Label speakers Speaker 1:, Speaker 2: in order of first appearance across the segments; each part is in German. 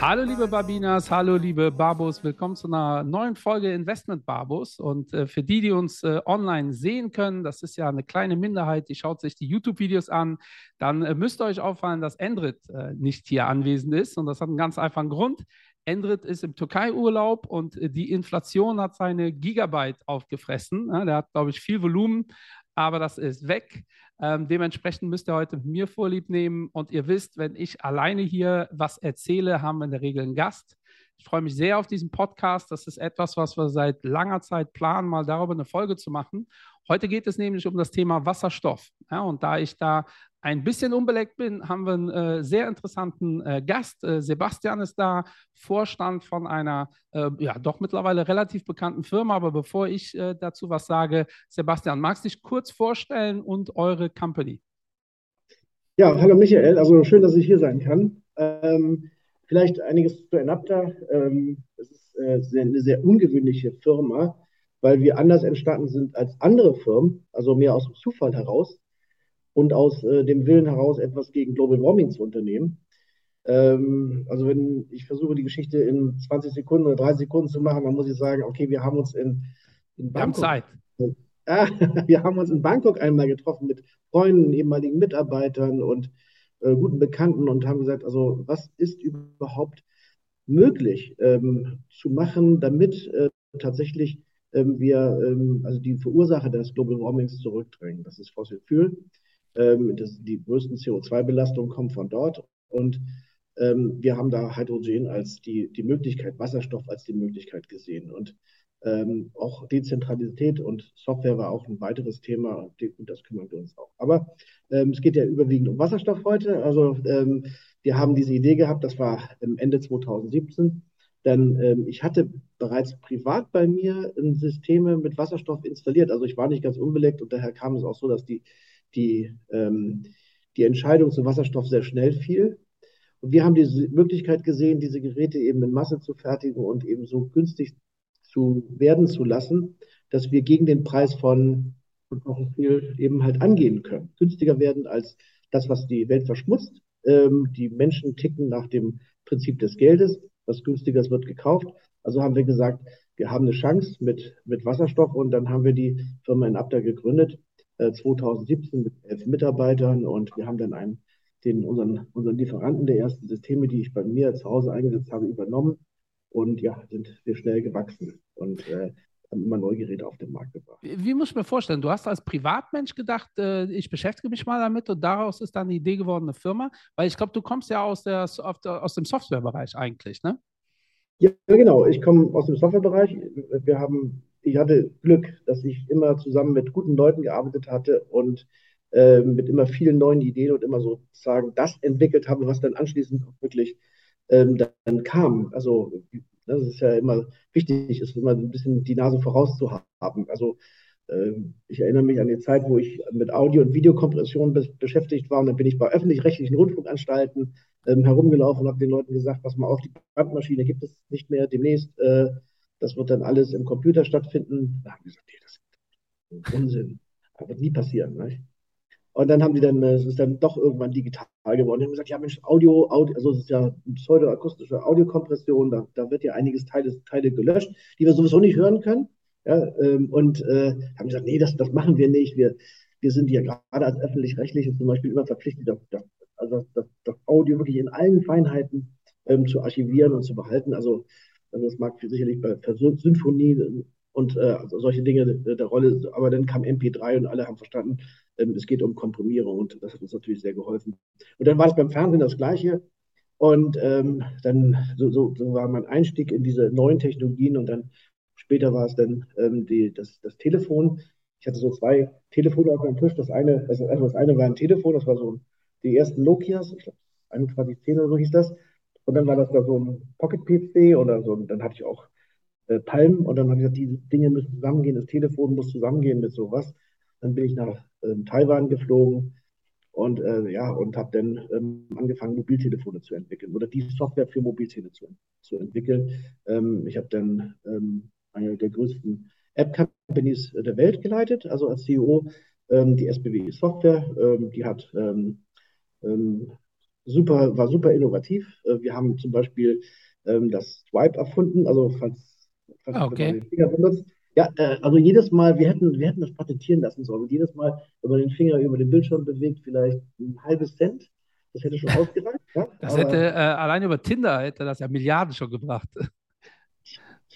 Speaker 1: Hallo liebe Babinas, hallo liebe Babos, willkommen zu einer neuen Folge Investment Babos. Und äh, für die, die uns äh, online sehen können, das ist ja eine kleine Minderheit, die schaut sich die YouTube-Videos an, dann äh, müsst ihr euch auffallen, dass Endrit äh, nicht hier anwesend ist. Und das hat einen ganz einfachen Grund. Endrit ist im Türkei-Urlaub und äh, die Inflation hat seine Gigabyte aufgefressen. Ja, der hat, glaube ich, viel Volumen, aber das ist weg. Ähm, dementsprechend müsst ihr heute mit mir Vorlieb nehmen. Und ihr wisst, wenn ich alleine hier was erzähle, haben wir in der Regel einen Gast. Ich freue mich sehr auf diesen Podcast. Das ist etwas, was wir seit langer Zeit planen, mal darüber eine Folge zu machen. Heute geht es nämlich um das Thema Wasserstoff. Ja, und da ich da ein bisschen unbeleckt bin, haben wir einen äh, sehr interessanten äh, Gast. Äh, Sebastian ist da, Vorstand von einer äh, ja doch mittlerweile relativ bekannten Firma. Aber bevor ich äh, dazu was sage, Sebastian, magst du dich kurz vorstellen und eure Company?
Speaker 2: Ja, hallo Michael. Also schön, dass ich hier sein kann. Ähm, vielleicht einiges zu Enapta. Ähm, es ist äh, sehr, eine sehr ungewöhnliche Firma, weil wir anders entstanden sind als andere Firmen, also mehr aus dem Zufall heraus und aus äh, dem Willen heraus, etwas gegen Global Warming zu unternehmen. Ähm, also wenn ich versuche, die Geschichte in 20 Sekunden oder 30 Sekunden zu machen, dann muss ich sagen, okay, wir haben uns in,
Speaker 1: in Bangkok... Wir haben Zeit.
Speaker 2: Ah, wir haben uns in Bangkok einmal getroffen mit Freunden, ehemaligen Mitarbeitern und äh, guten Bekannten und haben gesagt, also was ist überhaupt möglich ähm, zu machen, damit äh, tatsächlich ähm, wir ähm, also die Verursacher des Global Warmings zurückdrängen. Das ist Fossil Fuel. Ähm, das, die größten CO2-Belastungen kommen von dort. Und ähm, wir haben da Hydrogen als die, die Möglichkeit, Wasserstoff als die Möglichkeit gesehen. Und ähm, auch Dezentralität und Software war auch ein weiteres Thema und das kümmern wir uns auch. Aber ähm, es geht ja überwiegend um Wasserstoff heute. Also ähm, wir haben diese Idee gehabt, das war Ende 2017. Denn ähm, ich hatte bereits privat bei mir Systeme mit Wasserstoff installiert. Also ich war nicht ganz unbeleckt und daher kam es auch so, dass die die, ähm, die Entscheidung zum Wasserstoff sehr schnell fiel. Und wir haben diese Möglichkeit gesehen, diese Geräte eben in Masse zu fertigen und eben so günstig zu werden zu lassen, dass wir gegen den Preis von viel eben halt angehen können. Günstiger werden als das, was die Welt verschmutzt. Ähm, die Menschen ticken nach dem Prinzip des Geldes. Was günstiger ist, wird gekauft. Also haben wir gesagt, wir haben eine Chance mit, mit Wasserstoff und dann haben wir die Firma in Abda gegründet 2017 äh, mit elf Mitarbeitern und wir haben dann einen, den, unseren, unseren Lieferanten der ersten Systeme, die ich bei mir zu Hause eingesetzt habe, übernommen und ja, sind wir schnell gewachsen und äh, haben immer neue Geräte auf den Markt gebracht.
Speaker 1: Wie, wie muss ich mir vorstellen? Du hast als Privatmensch gedacht, äh, ich beschäftige mich mal damit und daraus ist dann die Idee geworden, eine Firma, weil ich glaube, du kommst ja aus, der, aus dem Softwarebereich eigentlich, ne?
Speaker 2: Ja, genau. Ich komme aus dem Softwarebereich. Wir haben ich hatte Glück, dass ich immer zusammen mit guten Leuten gearbeitet hatte und äh, mit immer vielen neuen Ideen und immer sozusagen das entwickelt habe, was dann anschließend auch wirklich ähm, dann kam. Also das ist ja immer wichtig, ist immer ein bisschen die Nase vorauszuhaben. Also äh, ich erinnere mich an die Zeit, wo ich mit Audio- und Videokompression be beschäftigt war und dann bin ich bei öffentlich-rechtlichen Rundfunkanstalten ähm, herumgelaufen und habe den Leuten gesagt, pass mal auf, die Bandmaschine gibt es nicht mehr demnächst. Äh, das wird dann alles im Computer stattfinden. Da haben die gesagt, nee, das ist Unsinn. Das wird nie passieren. Ne? Und dann haben die dann, es ist dann doch irgendwann digital geworden. Die haben gesagt, ja Mensch, Audio, Audio also es ist ja pseudoakustische Audiokompression, da, da wird ja einiges Teile, Teile gelöscht, die wir sowieso nicht hören können. Ja, ähm, und äh, haben gesagt, nee, das, das machen wir nicht. Wir, wir sind ja gerade als öffentlich-rechtliche zum Beispiel immer verpflichtet, das, also das, das Audio wirklich in allen Feinheiten ähm, zu archivieren und zu behalten. Also also das mag sicherlich bei Symphonie und äh, also solche Dinge der Rolle, aber dann kam MP3 und alle haben verstanden, ähm, es geht um Komprimierung und das hat uns natürlich sehr geholfen. Und dann war es beim Fernsehen das Gleiche. Und ähm, dann so, so, so, war mein Einstieg in diese neuen Technologien und dann später war es dann ähm, die, das, das Telefon. Ich hatte so zwei Telefone auf meinem Tisch. Das eine, also das eine war ein Telefon, das war so die ersten Nokias, ich glaube 2110 oder so hieß das. Und dann war das da so ein Pocket-PC oder so. Und dann hatte ich auch äh, Palm und dann habe ich gesagt, die Dinge müssen zusammengehen, das Telefon muss zusammengehen mit sowas. Dann bin ich nach ähm, Taiwan geflogen und äh, ja, und habe dann ähm, angefangen, Mobiltelefone zu entwickeln oder die Software für Mobiltelefone zu, zu entwickeln. Ähm, ich habe dann ähm, eine der größten App-Companies der Welt geleitet, also als CEO ähm, die SBW Software. Ähm, die hat ähm, super, war super innovativ. Äh, wir haben zum Beispiel ähm, das Swipe erfunden, also falls, falls
Speaker 1: Ah, Okay.
Speaker 2: man den Finger benutzt. Ja, äh, also jedes Mal, wir hätten, wir hätten das patentieren lassen sollen. Und jedes Mal, wenn man den Finger über den Bildschirm bewegt, vielleicht ein halbes Cent. Das hätte schon ausgereicht. Ja?
Speaker 1: Das
Speaker 2: Aber
Speaker 1: hätte äh, allein über Tinder hätte das ja Milliarden schon gebracht.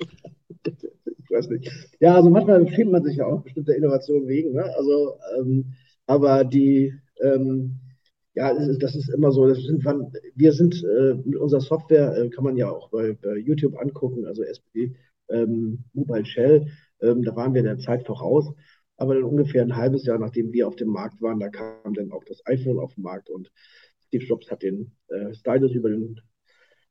Speaker 2: ich weiß nicht. Ja, also manchmal schämt man sich ja auch bestimmte Innovationen wegen. Ne? Also, ähm, aber die, ähm, ja, das ist immer so. Sind, wir sind äh, mit unserer Software, äh, kann man ja auch bei, bei YouTube angucken, also SPD, ähm, Mobile Shell, ähm, da waren wir der Zeit voraus. Aber dann ungefähr ein halbes Jahr, nachdem wir auf dem Markt waren, da kam dann auch das iPhone auf den Markt und Steve Jobs hat den äh, Stylus über den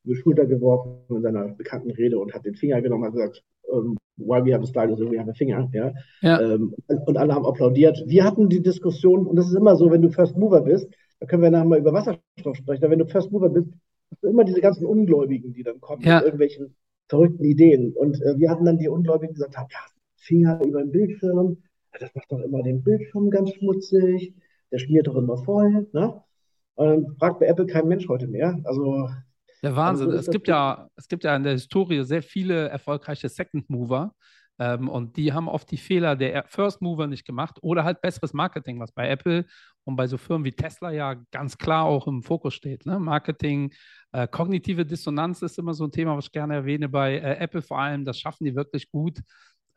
Speaker 2: über die Schulter geworfen in seiner bekannten Rede und hat den Finger genommen und hat gesagt, ähm, why we have a stylus, we have a finger. Ja?
Speaker 1: Ja.
Speaker 2: Ähm, und alle haben applaudiert. Wir hatten die Diskussion, und das ist immer so, wenn du First Mover bist, da können wir nachher mal über Wasserstoff sprechen, aber wenn du First Mover bist, hast du immer diese ganzen Ungläubigen, die dann kommen
Speaker 1: Ja.
Speaker 2: mit irgendwelchen verrückten Ideen. Und äh, wir hatten dann die Ungläubigen, die gesagt haben, ja, Finger über den Bildschirm, das macht doch immer den Bildschirm ganz schmutzig, der schmiert doch immer voll. Ne? Und dann fragt bei Apple kein Mensch heute mehr. Also
Speaker 1: Der Wahnsinn.
Speaker 2: so ist
Speaker 1: Es gibt ja, es gibt ja in der Historie sehr viele erfolgreiche Second Mover. Ähm, und die haben oft die Fehler der First Mover nicht gemacht oder halt besseres Marketing, was bei Apple und bei so Firmen wie Tesla ja ganz klar auch im Fokus steht. Ne? Marketing, äh, kognitive Dissonanz ist immer so ein Thema, was ich gerne erwähne bei äh, Apple vor allem. Das schaffen die wirklich gut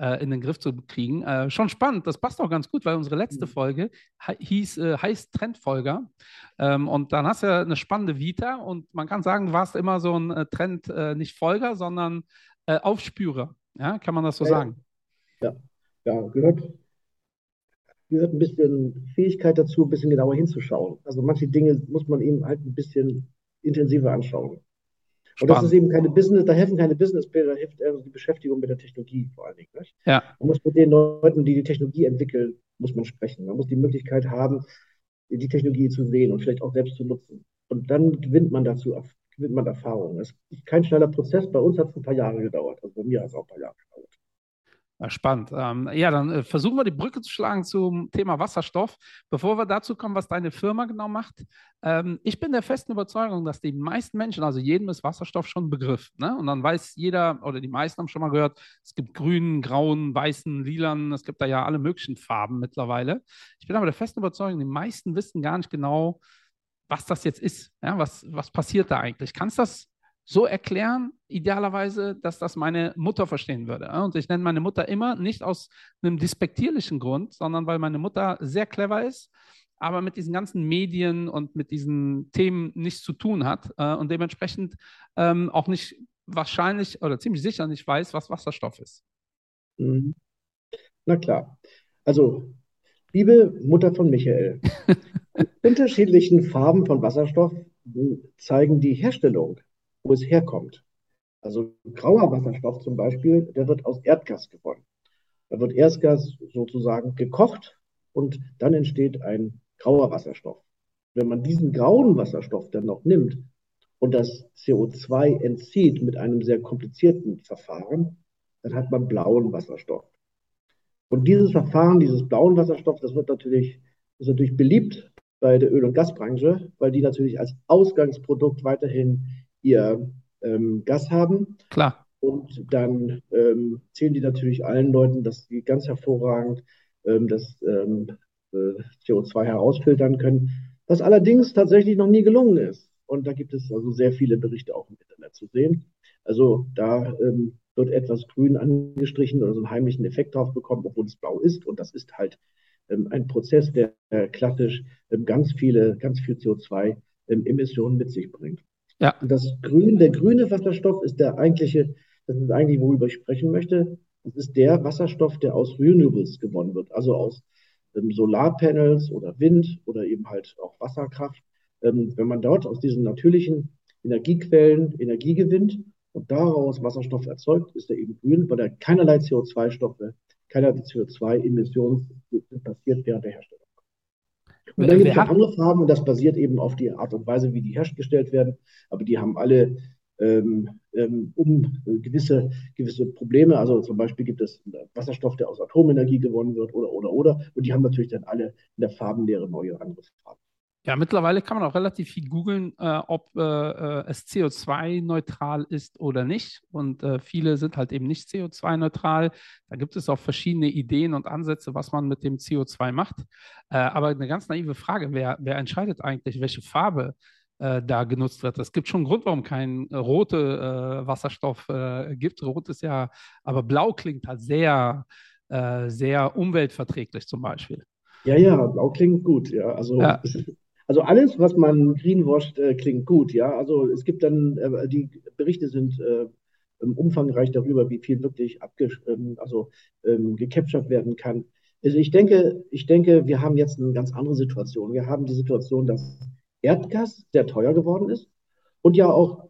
Speaker 1: äh, in den Griff zu kriegen. Äh, schon spannend, das passt auch ganz gut, weil unsere letzte
Speaker 2: Mhm.
Speaker 1: Folge hieß, äh, heißt Trendfolger. Ähm, und dann hast du ja eine spannende Vita und man kann sagen, du warst immer so ein äh, Trend, nicht Folger, sondern Aufspürer. Ja, kann man das so
Speaker 2: Ja,
Speaker 1: sagen?
Speaker 2: Ja, ja, gehört, gehört ein bisschen Fähigkeit dazu, ein bisschen genauer hinzuschauen. Also manche Dinge muss man eben halt ein bisschen intensiver anschauen. Und das ist eben keine Business, da helfen keine Businesspläne, da hilft eher die Beschäftigung mit der Technologie vor allen Dingen. Nicht?
Speaker 1: Ja,
Speaker 2: Man muss mit den Leuten, die die Technologie entwickeln, muss man sprechen. Man muss die Möglichkeit haben, die Technologie zu sehen und vielleicht auch selbst zu nutzen. Und dann gewinnt man dazu, gewinnt man Erfahrung. Es ist kein schneller Prozess. Bei uns hat es ein paar Jahre gedauert. Also bei mir hat es auch ein paar Jahre gedauert.
Speaker 1: Ja, spannend. Ähm, ja, dann äh, versuchen wir die Brücke zu schlagen zum Thema Wasserstoff. Bevor wir dazu kommen, was deine Firma genau macht. Ähm, ich bin der festen Überzeugung, dass die meisten Menschen, also jedem ist Wasserstoff schon ein Begriff. Ne? Und dann weiß jeder oder die meisten haben schon mal gehört, es gibt grünen, grauen, weißen, lilanen, es gibt da ja alle möglichen Farben mittlerweile. Ich bin aber der festen Überzeugung, die meisten wissen gar nicht genau, was das jetzt ist. Ja, was, was passiert da eigentlich? Kannst du das so erklären, idealerweise, dass das meine Mutter verstehen würde? Und ich nenne meine Mutter immer nicht aus einem despektierlichen Grund, sondern weil meine Mutter sehr clever ist, aber mit diesen ganzen Medien und mit diesen Themen nichts zu tun hat äh, und dementsprechend ähm, auch nicht wahrscheinlich oder ziemlich sicher nicht weiß, was Wasserstoff ist.
Speaker 2: Mhm. Na klar. Also, liebe Mutter von Michael, unterschiedlichen Farben von Wasserstoff zeigen die Herstellung, wo es herkommt. Also grauer Wasserstoff zum Beispiel, der wird aus Erdgas gewonnen. Da wird Erdgas sozusagen gekocht und dann entsteht ein grauer Wasserstoff. Wenn man diesen grauen Wasserstoff dann noch nimmt und das CO2 entzieht mit einem sehr komplizierten Verfahren, dann hat man blauen Wasserstoff. Und dieses Verfahren, dieses blauen Wasserstoff, das wird natürlich, ist natürlich beliebt bei der Öl- und Gasbranche, weil die natürlich als Ausgangsprodukt weiterhin ihr ähm, Gas haben.
Speaker 1: Klar.
Speaker 2: Und dann ähm, zählen die natürlich allen Leuten, dass sie ganz hervorragend ähm, das ähm, äh, CO2 herausfiltern können, was allerdings tatsächlich noch nie gelungen ist. Und da gibt es also sehr viele Berichte auch im Internet zu sehen. Also da ähm, wird etwas grün angestrichen oder so einen heimlichen Effekt drauf bekommen, obwohl es blau ist. Und das ist halt ein Prozess, der klassisch ähm, ganz viele, ganz viel CO2-Emissionen mit sich bringt.
Speaker 1: Ja.
Speaker 2: Und das Grün, der grüne Wasserstoff ist der eigentliche, das ist eigentlich, worüber ich sprechen möchte. Das ist der Wasserstoff, der aus Renewables gewonnen wird, also aus ähm, Solarpanels oder Wind oder eben halt auch Wasserkraft. Ähm, wenn man dort aus diesen natürlichen Energiequellen Energie gewinnt und daraus Wasserstoff erzeugt, ist er eben grün, weil er keinerlei CO2-Stoffe, keinerlei CO2-Emissionen passiert während der Herstellung. Und dann gibt es andere Farben und das basiert eben auf die Art und Weise, wie die hergestellt werden. Aber die haben alle ähm, ähm, um äh, gewisse, gewisse Probleme. Also zum Beispiel gibt es Wasserstoff, der aus Atomenergie gewonnen wird oder, oder, oder. Und die haben natürlich dann alle in der Farbenlehre neue andere Farben.
Speaker 1: Ja, mittlerweile kann man auch relativ viel googeln, äh, ob äh, äh es CO2-neutral ist oder nicht. Und äh, viele sind halt eben nicht CO2-neutral. Da gibt es auch verschiedene Ideen und Ansätze, was man mit dem CO2 macht. Äh, aber eine ganz naive Frage, wer, wer entscheidet eigentlich, welche Farbe äh, da genutzt wird? Es gibt schon einen Grund, warum kein rote Wasserstoff gibt. Rot ist ja, aber blau klingt halt sehr, sehr umweltverträglich zum Beispiel.
Speaker 2: Ja, ja, blau klingt gut, ja. Also ja. Also alles, was man greenwasht, äh, klingt gut, ja. Also es gibt dann, äh, die Berichte sind äh, umfangreich darüber, wie viel wirklich ähm, also, ähm, gecaptured werden kann. Also ich denke, ich denke, wir haben jetzt eine ganz andere Situation. Wir haben die Situation, dass Erdgas sehr teuer geworden ist und ja auch,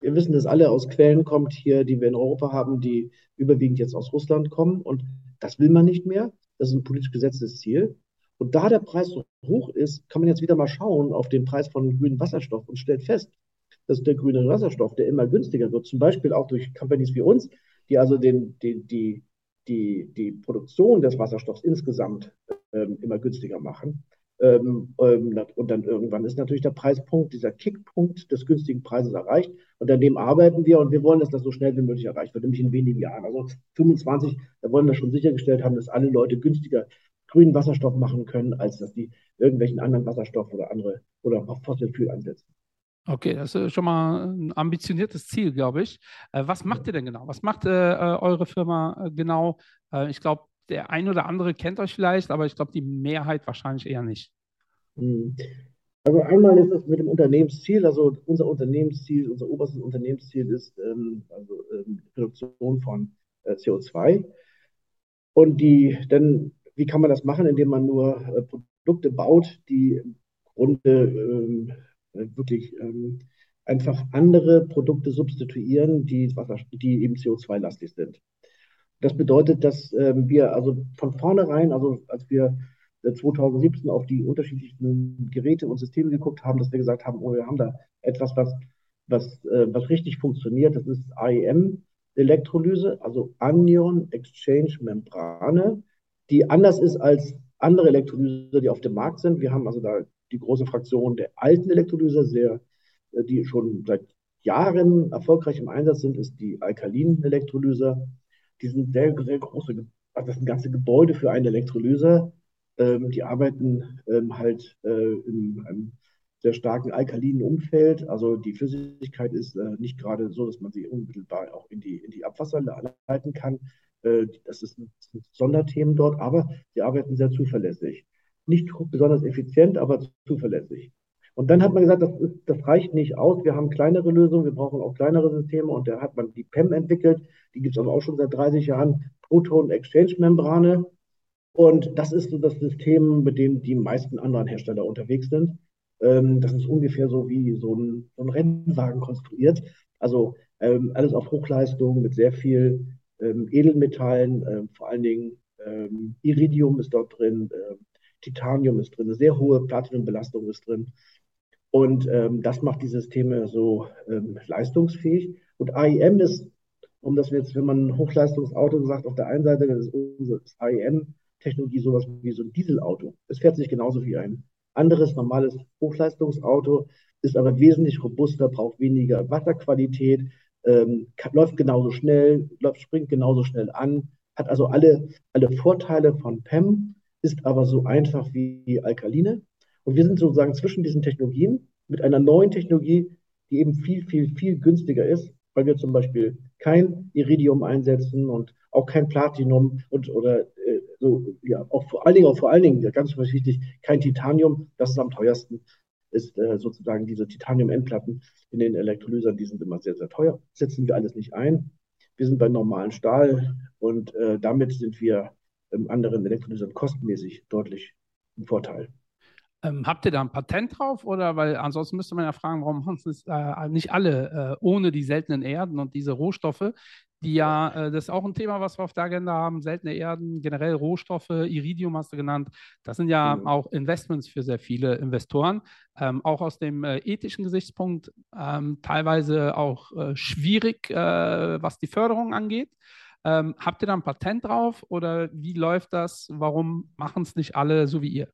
Speaker 2: wir wissen, dass alle aus Quellen kommt hier, die wir in Europa haben, die überwiegend jetzt aus Russland kommen und das will man nicht mehr. Das ist ein politisch gesetztes Ziel. Und da der Preis so hoch ist, kann man jetzt wieder mal schauen auf den Preis von grünem Wasserstoff und stellt fest, dass der grüne Wasserstoff, der immer günstiger wird, zum Beispiel auch durch Companies wie uns, die also den, die, die, die, die Produktion des Wasserstoffs insgesamt ähm, immer günstiger machen. Ähm, ähm, und dann irgendwann ist natürlich der Preispunkt, dieser Kickpunkt des günstigen Preises erreicht. Und an dem arbeiten wir und wir wollen, dass das so schnell wie möglich erreicht wird, nämlich in wenigen Jahren. Also 25, da wollen wir schon sichergestellt haben, dass alle Leute günstiger grünen Wasserstoff machen können, als dass die irgendwelchen anderen Wasserstoff oder andere oder auch Fossil Fuel einsetzen.
Speaker 1: Okay, das ist schon mal ein ambitioniertes Ziel, glaube ich. Äh, was macht ihr denn genau? Was macht äh, äh eure Firma äh, genau? Äh, ich glaube, der ein oder andere kennt euch vielleicht, aber ich glaube, die Mehrheit wahrscheinlich eher nicht.
Speaker 2: Hm. Also einmal ist es mit dem Unternehmensziel, also unser Unternehmensziel, unser oberstes Unternehmensziel ist ähm, also ähm, Reduktion von äh, CO2. Und die, denn wie kann man das machen, indem man nur äh, Produkte baut, die im Grunde ähm, äh, wirklich ähm, einfach andere Produkte substituieren, die, die eben CO2-lastig sind. Das bedeutet, dass ähm, wir also von vornherein, also als wir 2017 äh, auf die unterschiedlichen Geräte und Systeme geguckt haben, dass wir gesagt haben, oh, wir haben da etwas, was, was, äh, was richtig funktioniert. Das ist AEM-Elektrolyse, also Anion Exchange Membrane die anders ist als andere Elektrolyse, die auf dem Markt sind. Wir haben also da die große Fraktion der alten Elektrolyse, sehr, äh, die schon seit Jahren erfolgreich im Einsatz sind, ist die alkalinen Elektrolyse. Die sind sehr, sehr große, also das sind ganze Gebäude für eine Elektrolyse. Ähm, die arbeiten ähm, halt äh, in einem sehr starken alkalinen Umfeld. Also die Flüssigkeit ist äh, nicht gerade so, dass man sie unmittelbar auch in die, in die Abwasser leiten kann. Äh, das ist ein Sonderthemen dort, aber sie arbeiten sehr zuverlässig. Nicht besonders effizient, aber zuverlässig. Und dann hat man gesagt, das, das reicht nicht aus. Wir haben kleinere Lösungen, wir brauchen auch kleinere Systeme. Und da hat man die PEM entwickelt. Die gibt es aber auch schon seit 30 Jahren. Proton-Exchange-Membrane. Und das ist so das System, mit dem die meisten anderen Hersteller unterwegs sind. Ähm, das ist ungefähr so wie so ein, so ein Rennwagen konstruiert. Also ähm, alles auf Hochleistung mit sehr viel ähm, Edelmetallen, ähm, vor allen Dingen ähm, Iridium ist dort drin, äh, Titanium ist drin, eine sehr hohe Platinumbelastung ist drin. Und ähm, das macht die Systeme so ähm, leistungsfähig. Und AIM ist, um das jetzt, wenn man Hochleistungsauto sagt, auf der einen Seite ist unsere AIM-Technologie sowas wie so ein Dieselauto. Es fährt sich genauso wie ein anderes normales Hochleistungsauto, ist aber wesentlich robuster, braucht weniger Wasserqualität, ähm, läuft genauso schnell, läuft, springt genauso schnell an, hat also alle, alle Vorteile von PEM, ist aber so einfach wie Alkaline. Und wir sind sozusagen zwischen diesen Technologien mit einer neuen Technologie, die eben viel, viel, viel günstiger ist, weil wir zum Beispiel kein Iridium einsetzen und auch kein Platinum und oder äh, so, ja, auch vor allen Dingen, auch vor allen Dingen, ganz wichtig, kein Titanium, das ist am teuersten ist äh, sozusagen diese Titanium-Endplatten in den Elektrolysern, die sind immer sehr, sehr teuer. Setzen wir alles nicht ein. Wir sind bei normalen Stahl und äh, damit sind wir ähm, anderen Elektrolysern kostenmäßig deutlich im Vorteil.
Speaker 1: Ähm, habt ihr da ein Patent drauf oder weil ansonsten müsste man ja fragen, warum machen es äh, nicht alle äh, ohne die seltenen Erden und diese Rohstoffe, die ja, äh, das ist auch ein Thema, was wir auf der Agenda haben, seltene Erden, generell Rohstoffe, Iridium hast du genannt, das sind ja mhm. auch Investments für sehr viele Investoren, ähm, auch aus dem äh, ethischen Gesichtspunkt ähm, teilweise auch äh, schwierig, äh, was die Förderung angeht. Ähm, habt ihr da ein Patent drauf oder wie läuft das? Warum machen es nicht alle so wie ihr?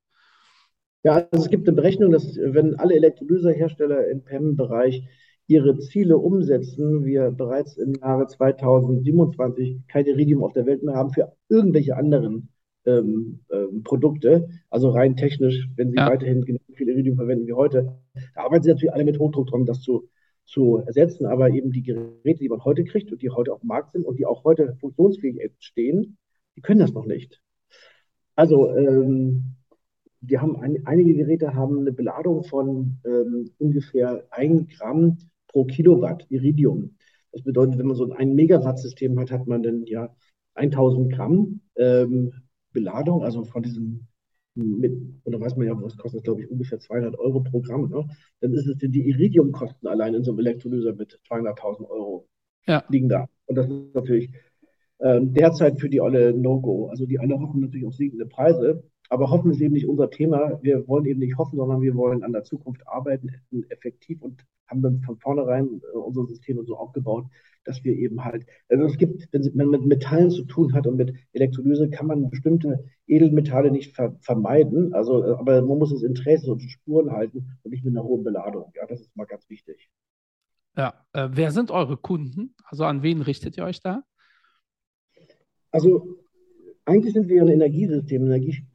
Speaker 2: Ja, also es gibt eine Berechnung, dass wenn alle Elektrolysehersteller im PEM-Bereich ihre Ziele umsetzen, wir bereits im Jahre 2027 kein Iridium auf der Welt mehr haben für irgendwelche anderen ähm, ähm, Produkte, also rein technisch, wenn sie ja. weiterhin genauso viel Iridium verwenden wie heute. Da arbeiten sie natürlich alle mit Hochdruck dran, das zu, zu ersetzen, aber eben die Geräte, die man heute kriegt und die heute auf dem Markt sind und die auch heute funktionsfähig stehen, die können das noch nicht. Also ähm, wir haben ein, einige Geräte haben eine Beladung von ähm, ungefähr 1 Gramm pro Kilowatt Iridium. Das bedeutet, wenn man so ein Megawatt-System hat, hat man dann ja 1000 Gramm ähm, Beladung, also von diesem mit, und da weiß man ja, was kostet, glaube ich, ungefähr 200 Euro pro Gramm. Ne? Dann ist es die Iridiumkosten allein in so einem Elektrolyser mit 200.000 Euro ja. liegen da. Und das ist natürlich ähm, derzeit für die alle No-Go. Also die alle hoffen natürlich auf siegende Preise. Aber hoffen ist eben nicht unser Thema. Wir wollen eben nicht hoffen, sondern wir wollen an der Zukunft arbeiten, effektiv und haben dann von vornherein äh, unsere Systeme so aufgebaut, dass wir eben halt, also es gibt, wenn man mit Metallen zu tun hat und mit Elektrolyse, kann man bestimmte Edelmetalle nicht ver vermeiden. Also, äh, aber man muss es in Traces und Spuren halten und nicht mit einer hohen Beladung. Ja, das ist mal ganz wichtig.
Speaker 1: Ja, äh, wer sind eure Kunden? Also an wen richtet ihr euch da?
Speaker 2: Also eigentlich sind wir ein Energiesystem, ein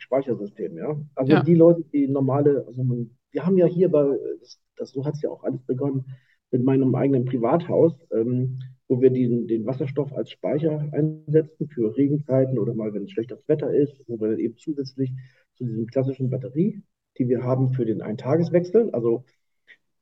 Speaker 2: Energiespeichersystem, ja. Also ja. die Leute, die normale, also man, wir haben ja hier bei, das, das so hat es ja auch alles begonnen, mit meinem eigenen Privathaus, ähm, wo wir den, den Wasserstoff als Speicher einsetzen für Regenzeiten oder mal, wenn es schlechtes Wetter ist, wo wir dann eben zusätzlich zu diesem klassischen Batterie, die wir haben für den Eintageswechsel, also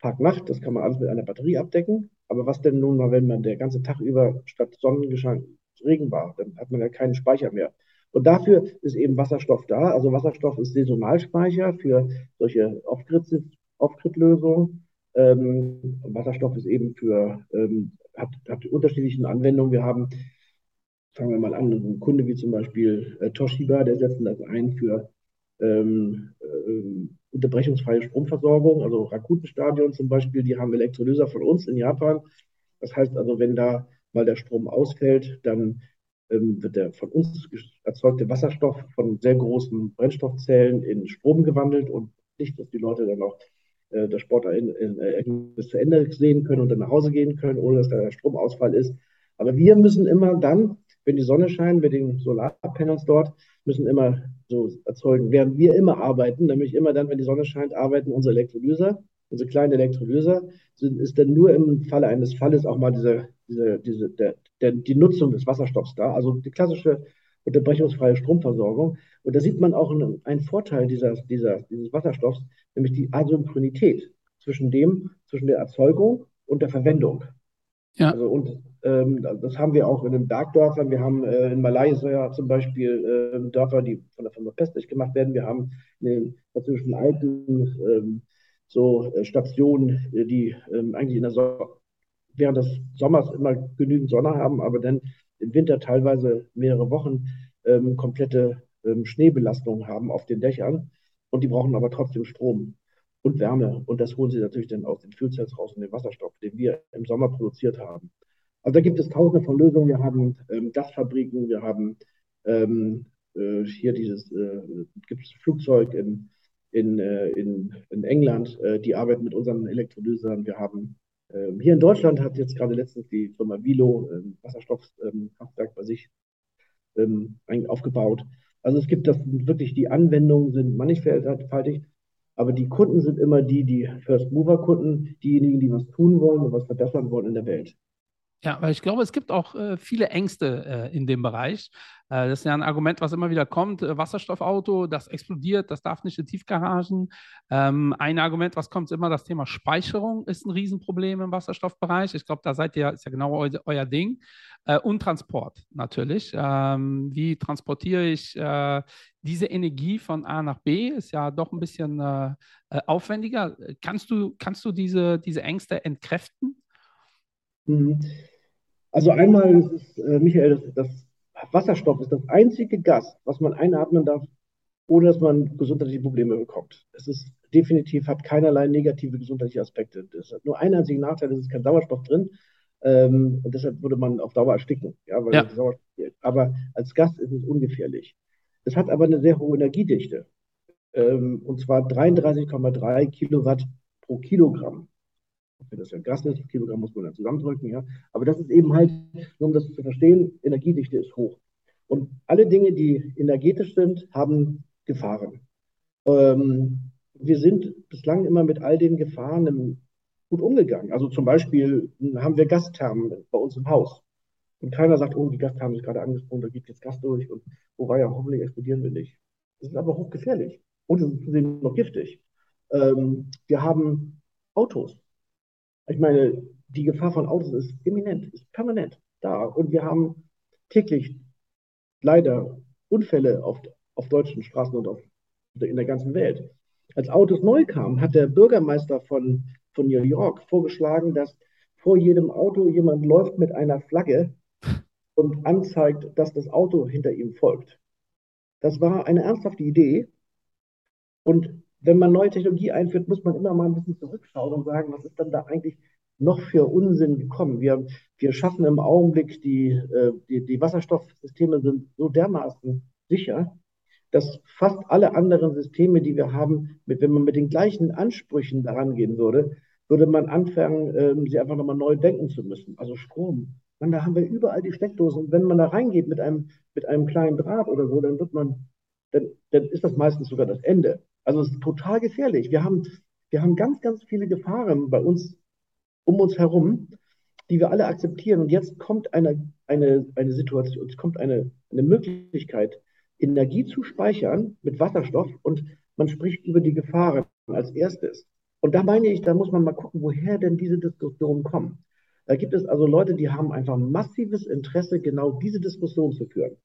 Speaker 2: Tag-Nacht, das kann man alles mit einer Batterie abdecken. Aber was denn nun mal, wenn man der ganze Tag über statt Sonnengeschein Regen war, dann hat man ja keinen Speicher mehr. Und dafür ist eben Wasserstoff da. Also Wasserstoff ist Saisonalspeicher für solche Off-Grid-Lösungen. Ähm, Wasserstoff ist eben für, ähm, hat, hat unterschiedliche Anwendungen. Wir haben, fangen wir mal an, einen Kunde wie zum Beispiel äh, Toshiba, der setzt das ein für ähm, äh, unterbrechungsfreie Stromversorgung, also Rakutenstadion zum Beispiel, die haben Elektrolyser von uns in Japan. Das heißt also, wenn da mal der Strom ausfällt, dann ähm, wird der von uns erzeugte Wasserstoff von sehr großen Brennstoffzellen in Strom gewandelt und nicht, dass die Leute dann auch äh, das Sportereignis zu Ende sehen können und dann nach Hause gehen können, ohne dass da der Stromausfall ist. Aber wir müssen immer dann, wenn die Sonne scheint, mit den Solarpanels dort, müssen immer so erzeugen, während wir immer arbeiten, nämlich immer dann, wenn die Sonne scheint, arbeiten unsere Elektrolyser, unsere kleinen Elektrolyser, sind, ist dann nur im Falle eines Falles auch mal diese, diese, diese, der, der, die Nutzung des Wasserstoffs da, also die klassische unterbrechungsfreie Stromversorgung. Und da sieht man auch einen, einen Vorteil dieser, dieser, dieses Wasserstoffs, nämlich die Asynchronität zwischen dem, zwischen der Erzeugung und der Verwendung. Ja. Also, und ähm, das haben wir auch in den Bergdörfern. Wir haben äh, in Malaysia zum Beispiel äh, Dörfer, die von der Firma Pestich gemacht werden. Wir haben in den französischen Alpen ähm, so äh, Stationen, äh, die ähm, eigentlich in der so während des Sommers immer genügend Sonne haben, aber dann im Winter teilweise mehrere Wochen ähm, komplette ähm, Schneebelastung haben auf den Dächern. Und die brauchen aber trotzdem Strom und Wärme. Und das holen sie natürlich dann aus den Fuelcells raus und den Wasserstoff, den wir im Sommer produziert haben. Also da gibt es tausende von Lösungen. Wir haben ähm, Gasfabriken, wir haben ähm, äh, hier dieses, äh, gibt es Flugzeug in, in, äh, in, in England, äh, die arbeiten mit unseren Elektrolysern. Wir haben ähm, hier in Deutschland hat jetzt gerade letztens die Firma Vilo ein Wasserstoffkraftwerk bei sich ähm, aufgebaut. Also es gibt das wirklich, die Anwendungen sind mannigfaltig, aber die Kunden sind immer die, die First Mover Kunden, diejenigen, die was tun wollen und was verbessern wollen in der Welt.
Speaker 1: Ja, weil ich glaube, es gibt auch äh, viele Ängste äh, in dem Bereich. Äh, das ist ja ein Argument, was immer wieder kommt. Äh, Wasserstoffauto, das explodiert, das darf nicht in Tiefgaragen. Ähm, ein Argument, was kommt, ist immer das Thema Speicherung ist ein Riesenproblem im Wasserstoffbereich. Ich glaube, da seid ihr, ist ja genau eu euer Ding. Äh, und Transport natürlich. Ähm, wie transportiere ich äh, diese Energie von A nach B? Ist ja doch ein bisschen aufwendiger. Kannst du, kannst du diese, diese Ängste entkräften?
Speaker 2: Mhm. Also einmal ist es, äh, Michael, das, das Wasserstoff ist das einzige Gas, was man einatmen darf, ohne dass man gesundheitliche Probleme bekommt. Es ist definitiv, hat keinerlei negative gesundheitliche Aspekte. Es hat nur einen einzigen Nachteil, es ist kein Sauerstoff drin. Ähm, und deshalb würde man auf Dauer ersticken. Ja, weil ja. Sauerstoff fehlt. Aber als Gas ist es ungefährlich. Es hat aber eine sehr hohe Energiedichte. Ähm, und zwar 33,3 Kilowatt pro Kilogramm. Wenn das ja Gas ist, Kilogramm muss man dann zusammendrücken, ja. Aber das ist eben halt, nur um das zu verstehen, Energiedichte ist hoch. Und alle Dinge, die energetisch sind, haben Gefahren. Ähm, wir sind bislang immer mit all den Gefahren gut umgegangen. Also zum Beispiel haben wir Gasthermen bei uns im Haus. Und keiner sagt, oh, die Gastherme ist gerade angesprungen, da geht jetzt Gas durch und war ja, hoffentlich explodieren wir nicht. Das ist aber hochgefährlich. Und es ist zudem noch giftig. Ähm, wir haben Autos. Ich meine, die Gefahr von Autos ist imminent, ist permanent da. Und wir haben täglich leider Unfälle auf, auf deutschen Straßen und auf, in der ganzen Welt. Als Autos neu kamen, hat der Bürgermeister von, von New York vorgeschlagen, dass vor jedem Auto jemand läuft mit einer Flagge und anzeigt, dass das Auto hinter ihm folgt. Das war eine ernsthafte Idee. Und wenn man neue Technologie einführt, muss man immer mal ein bisschen zurückschauen und sagen, was ist denn da eigentlich noch für Unsinn gekommen? Wir, wir schaffen im Augenblick, die, äh, die, die Wasserstoffsysteme sind so dermaßen sicher, dass fast alle anderen Systeme, die wir haben, mit, wenn man mit den gleichen Ansprüchen daran gehen würde, würde man anfangen, ähm, sie einfach nochmal neu denken zu müssen. Also Strom. Man, da haben wir überall die Steckdosen. Und wenn man da reingeht mit einem, mit einem kleinen Draht oder so, dann wird man, dann, dann ist das meistens sogar das Ende. Also es ist total gefährlich. Wir haben, wir haben ganz, ganz viele Gefahren bei uns, um uns herum, die wir alle akzeptieren. Und jetzt kommt eine, eine, eine Situation, es kommt eine, eine Möglichkeit, Energie zu speichern mit Wasserstoff und man spricht über die Gefahren als erstes. Und da meine ich, da muss man mal gucken, woher denn diese Diskussionen kommen. Da gibt es also Leute, die haben einfach massives Interesse, genau diese Diskussion zu führen.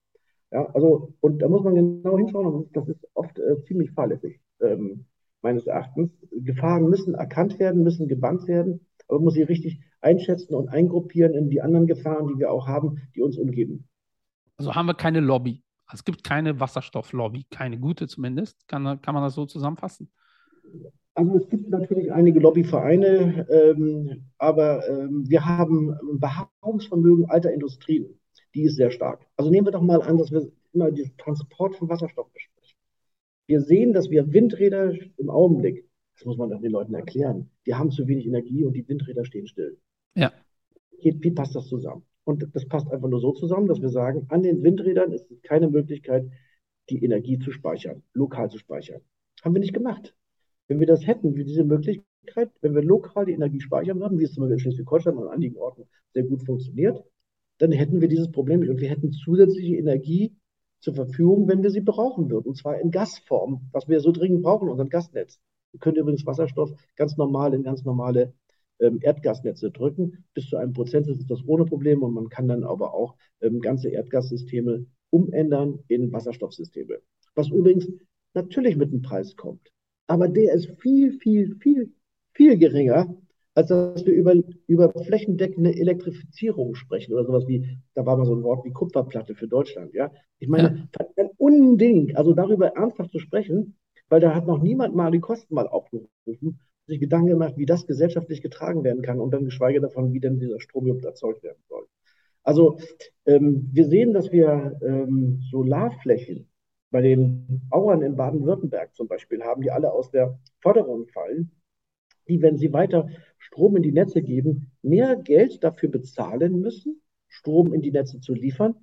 Speaker 2: Ja, also, und da muss man genau hinschauen, und das ist oft äh, ziemlich fahrlässig, ähm, meines Erachtens. Gefahren müssen erkannt werden, müssen gebannt werden, aber man muss sie richtig einschätzen und eingruppieren in die anderen Gefahren, die wir auch haben, die uns umgeben.
Speaker 1: Also haben wir keine Lobby. Es gibt keine Wasserstofflobby, keine gute zumindest. Kann, kann man das so zusammenfassen?
Speaker 2: Also es gibt natürlich einige Lobbyvereine, ähm, aber ähm, wir haben ein Beharrungsvermögen alter Industrien. Die ist sehr stark. Also nehmen wir doch mal an, dass wir immer den Transport von Wasserstoff besprechen. Wir sehen, dass wir Windräder im Augenblick, das muss man doch den Leuten erklären, wir haben zu wenig Energie und die Windräder stehen still.
Speaker 1: Ja.
Speaker 2: Wie passt das zusammen? Und das passt einfach nur so zusammen, dass wir sagen, an den Windrädern ist es keine Möglichkeit, die Energie zu speichern, lokal zu speichern. Haben wir nicht gemacht. Wenn wir das hätten, wie diese Möglichkeit, wenn wir lokal die Energie speichern würden, wie es zum Beispiel in Schleswig-Holstein an einigen Orten sehr gut funktioniert, dann hätten wir dieses Problem nicht. Und wir hätten zusätzliche Energie zur Verfügung, wenn wir sie brauchen würden. Und zwar in Gasform, was wir so dringend brauchen, unser Gasnetz. Wir können übrigens Wasserstoff ganz normal in ganz normale ähm, Erdgasnetze drücken. Bis zu einem Prozent ist das ohne Probleme und man kann dann aber auch ähm, ganze Erdgassysteme umändern in Wasserstoffsysteme. Was übrigens natürlich mit dem Preis kommt. Aber der ist viel, viel, viel, viel geringer, als dass wir über, über flächendeckende Elektrifizierung sprechen oder sowas wie, da war mal so ein Wort wie Kupferplatte für Deutschland. Ja? Ich meine, ja. ein Unding, also darüber ernsthaft zu sprechen, weil da hat noch niemand mal die Kosten mal aufgerufen sich Gedanken gemacht, wie das gesellschaftlich getragen werden kann und dann geschweige davon, wie denn dieser Strom überhaupt erzeugt werden soll. Also ähm, wir sehen, dass wir ähm, Solarflächen bei den Bauern in Baden-Württemberg zum Beispiel haben, die alle aus der Förderung fallen, die, wenn sie weiter Strom in die Netze geben, mehr Geld dafür bezahlen müssen, Strom in die Netze zu liefern,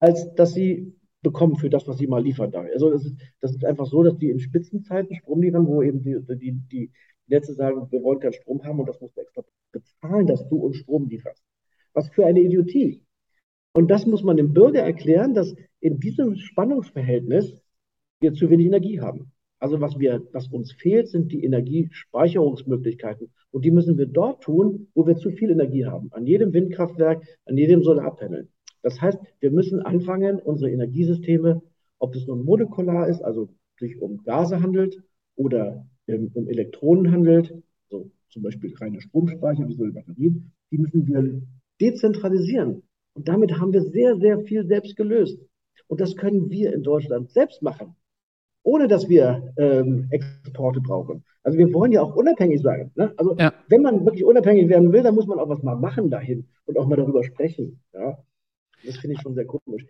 Speaker 2: als dass sie bekommen für das, was sie mal liefern. Also das ist, das ist einfach so, dass die in Spitzenzeiten Strom liefern, wo eben die, die, die, Netze sagen, wir wollen keinen Strom haben und das musst du extra bezahlen, dass du uns Strom lieferst. Was für eine Idiotie. Und das muss man dem Bürger erklären, dass in diesem Spannungsverhältnis wir zu wenig Energie haben. Also was, wir, was uns fehlt, sind die Energiespeicherungsmöglichkeiten. Und die müssen wir dort tun, wo wir zu viel Energie haben. An jedem Windkraftwerk, an jedem Solarpanel. Das heißt, wir müssen anfangen, unsere Energiesysteme, ob es nun molekular ist, also sich um Gase handelt, oder ähm, um Elektronen handelt, so zum Beispiel reine Stromspeicher, wie so Batterien, die müssen wir dezentralisieren. Und damit haben wir sehr, sehr viel selbst gelöst. Und das können wir in Deutschland selbst machen, ohne dass wir ähm, Exporte brauchen. Also wir wollen ja auch unabhängig sein. Ne? Also ja. wenn man wirklich unabhängig werden will, dann muss man auch was mal machen dahin und auch mal darüber sprechen. Ja? Das finde ich schon sehr komisch.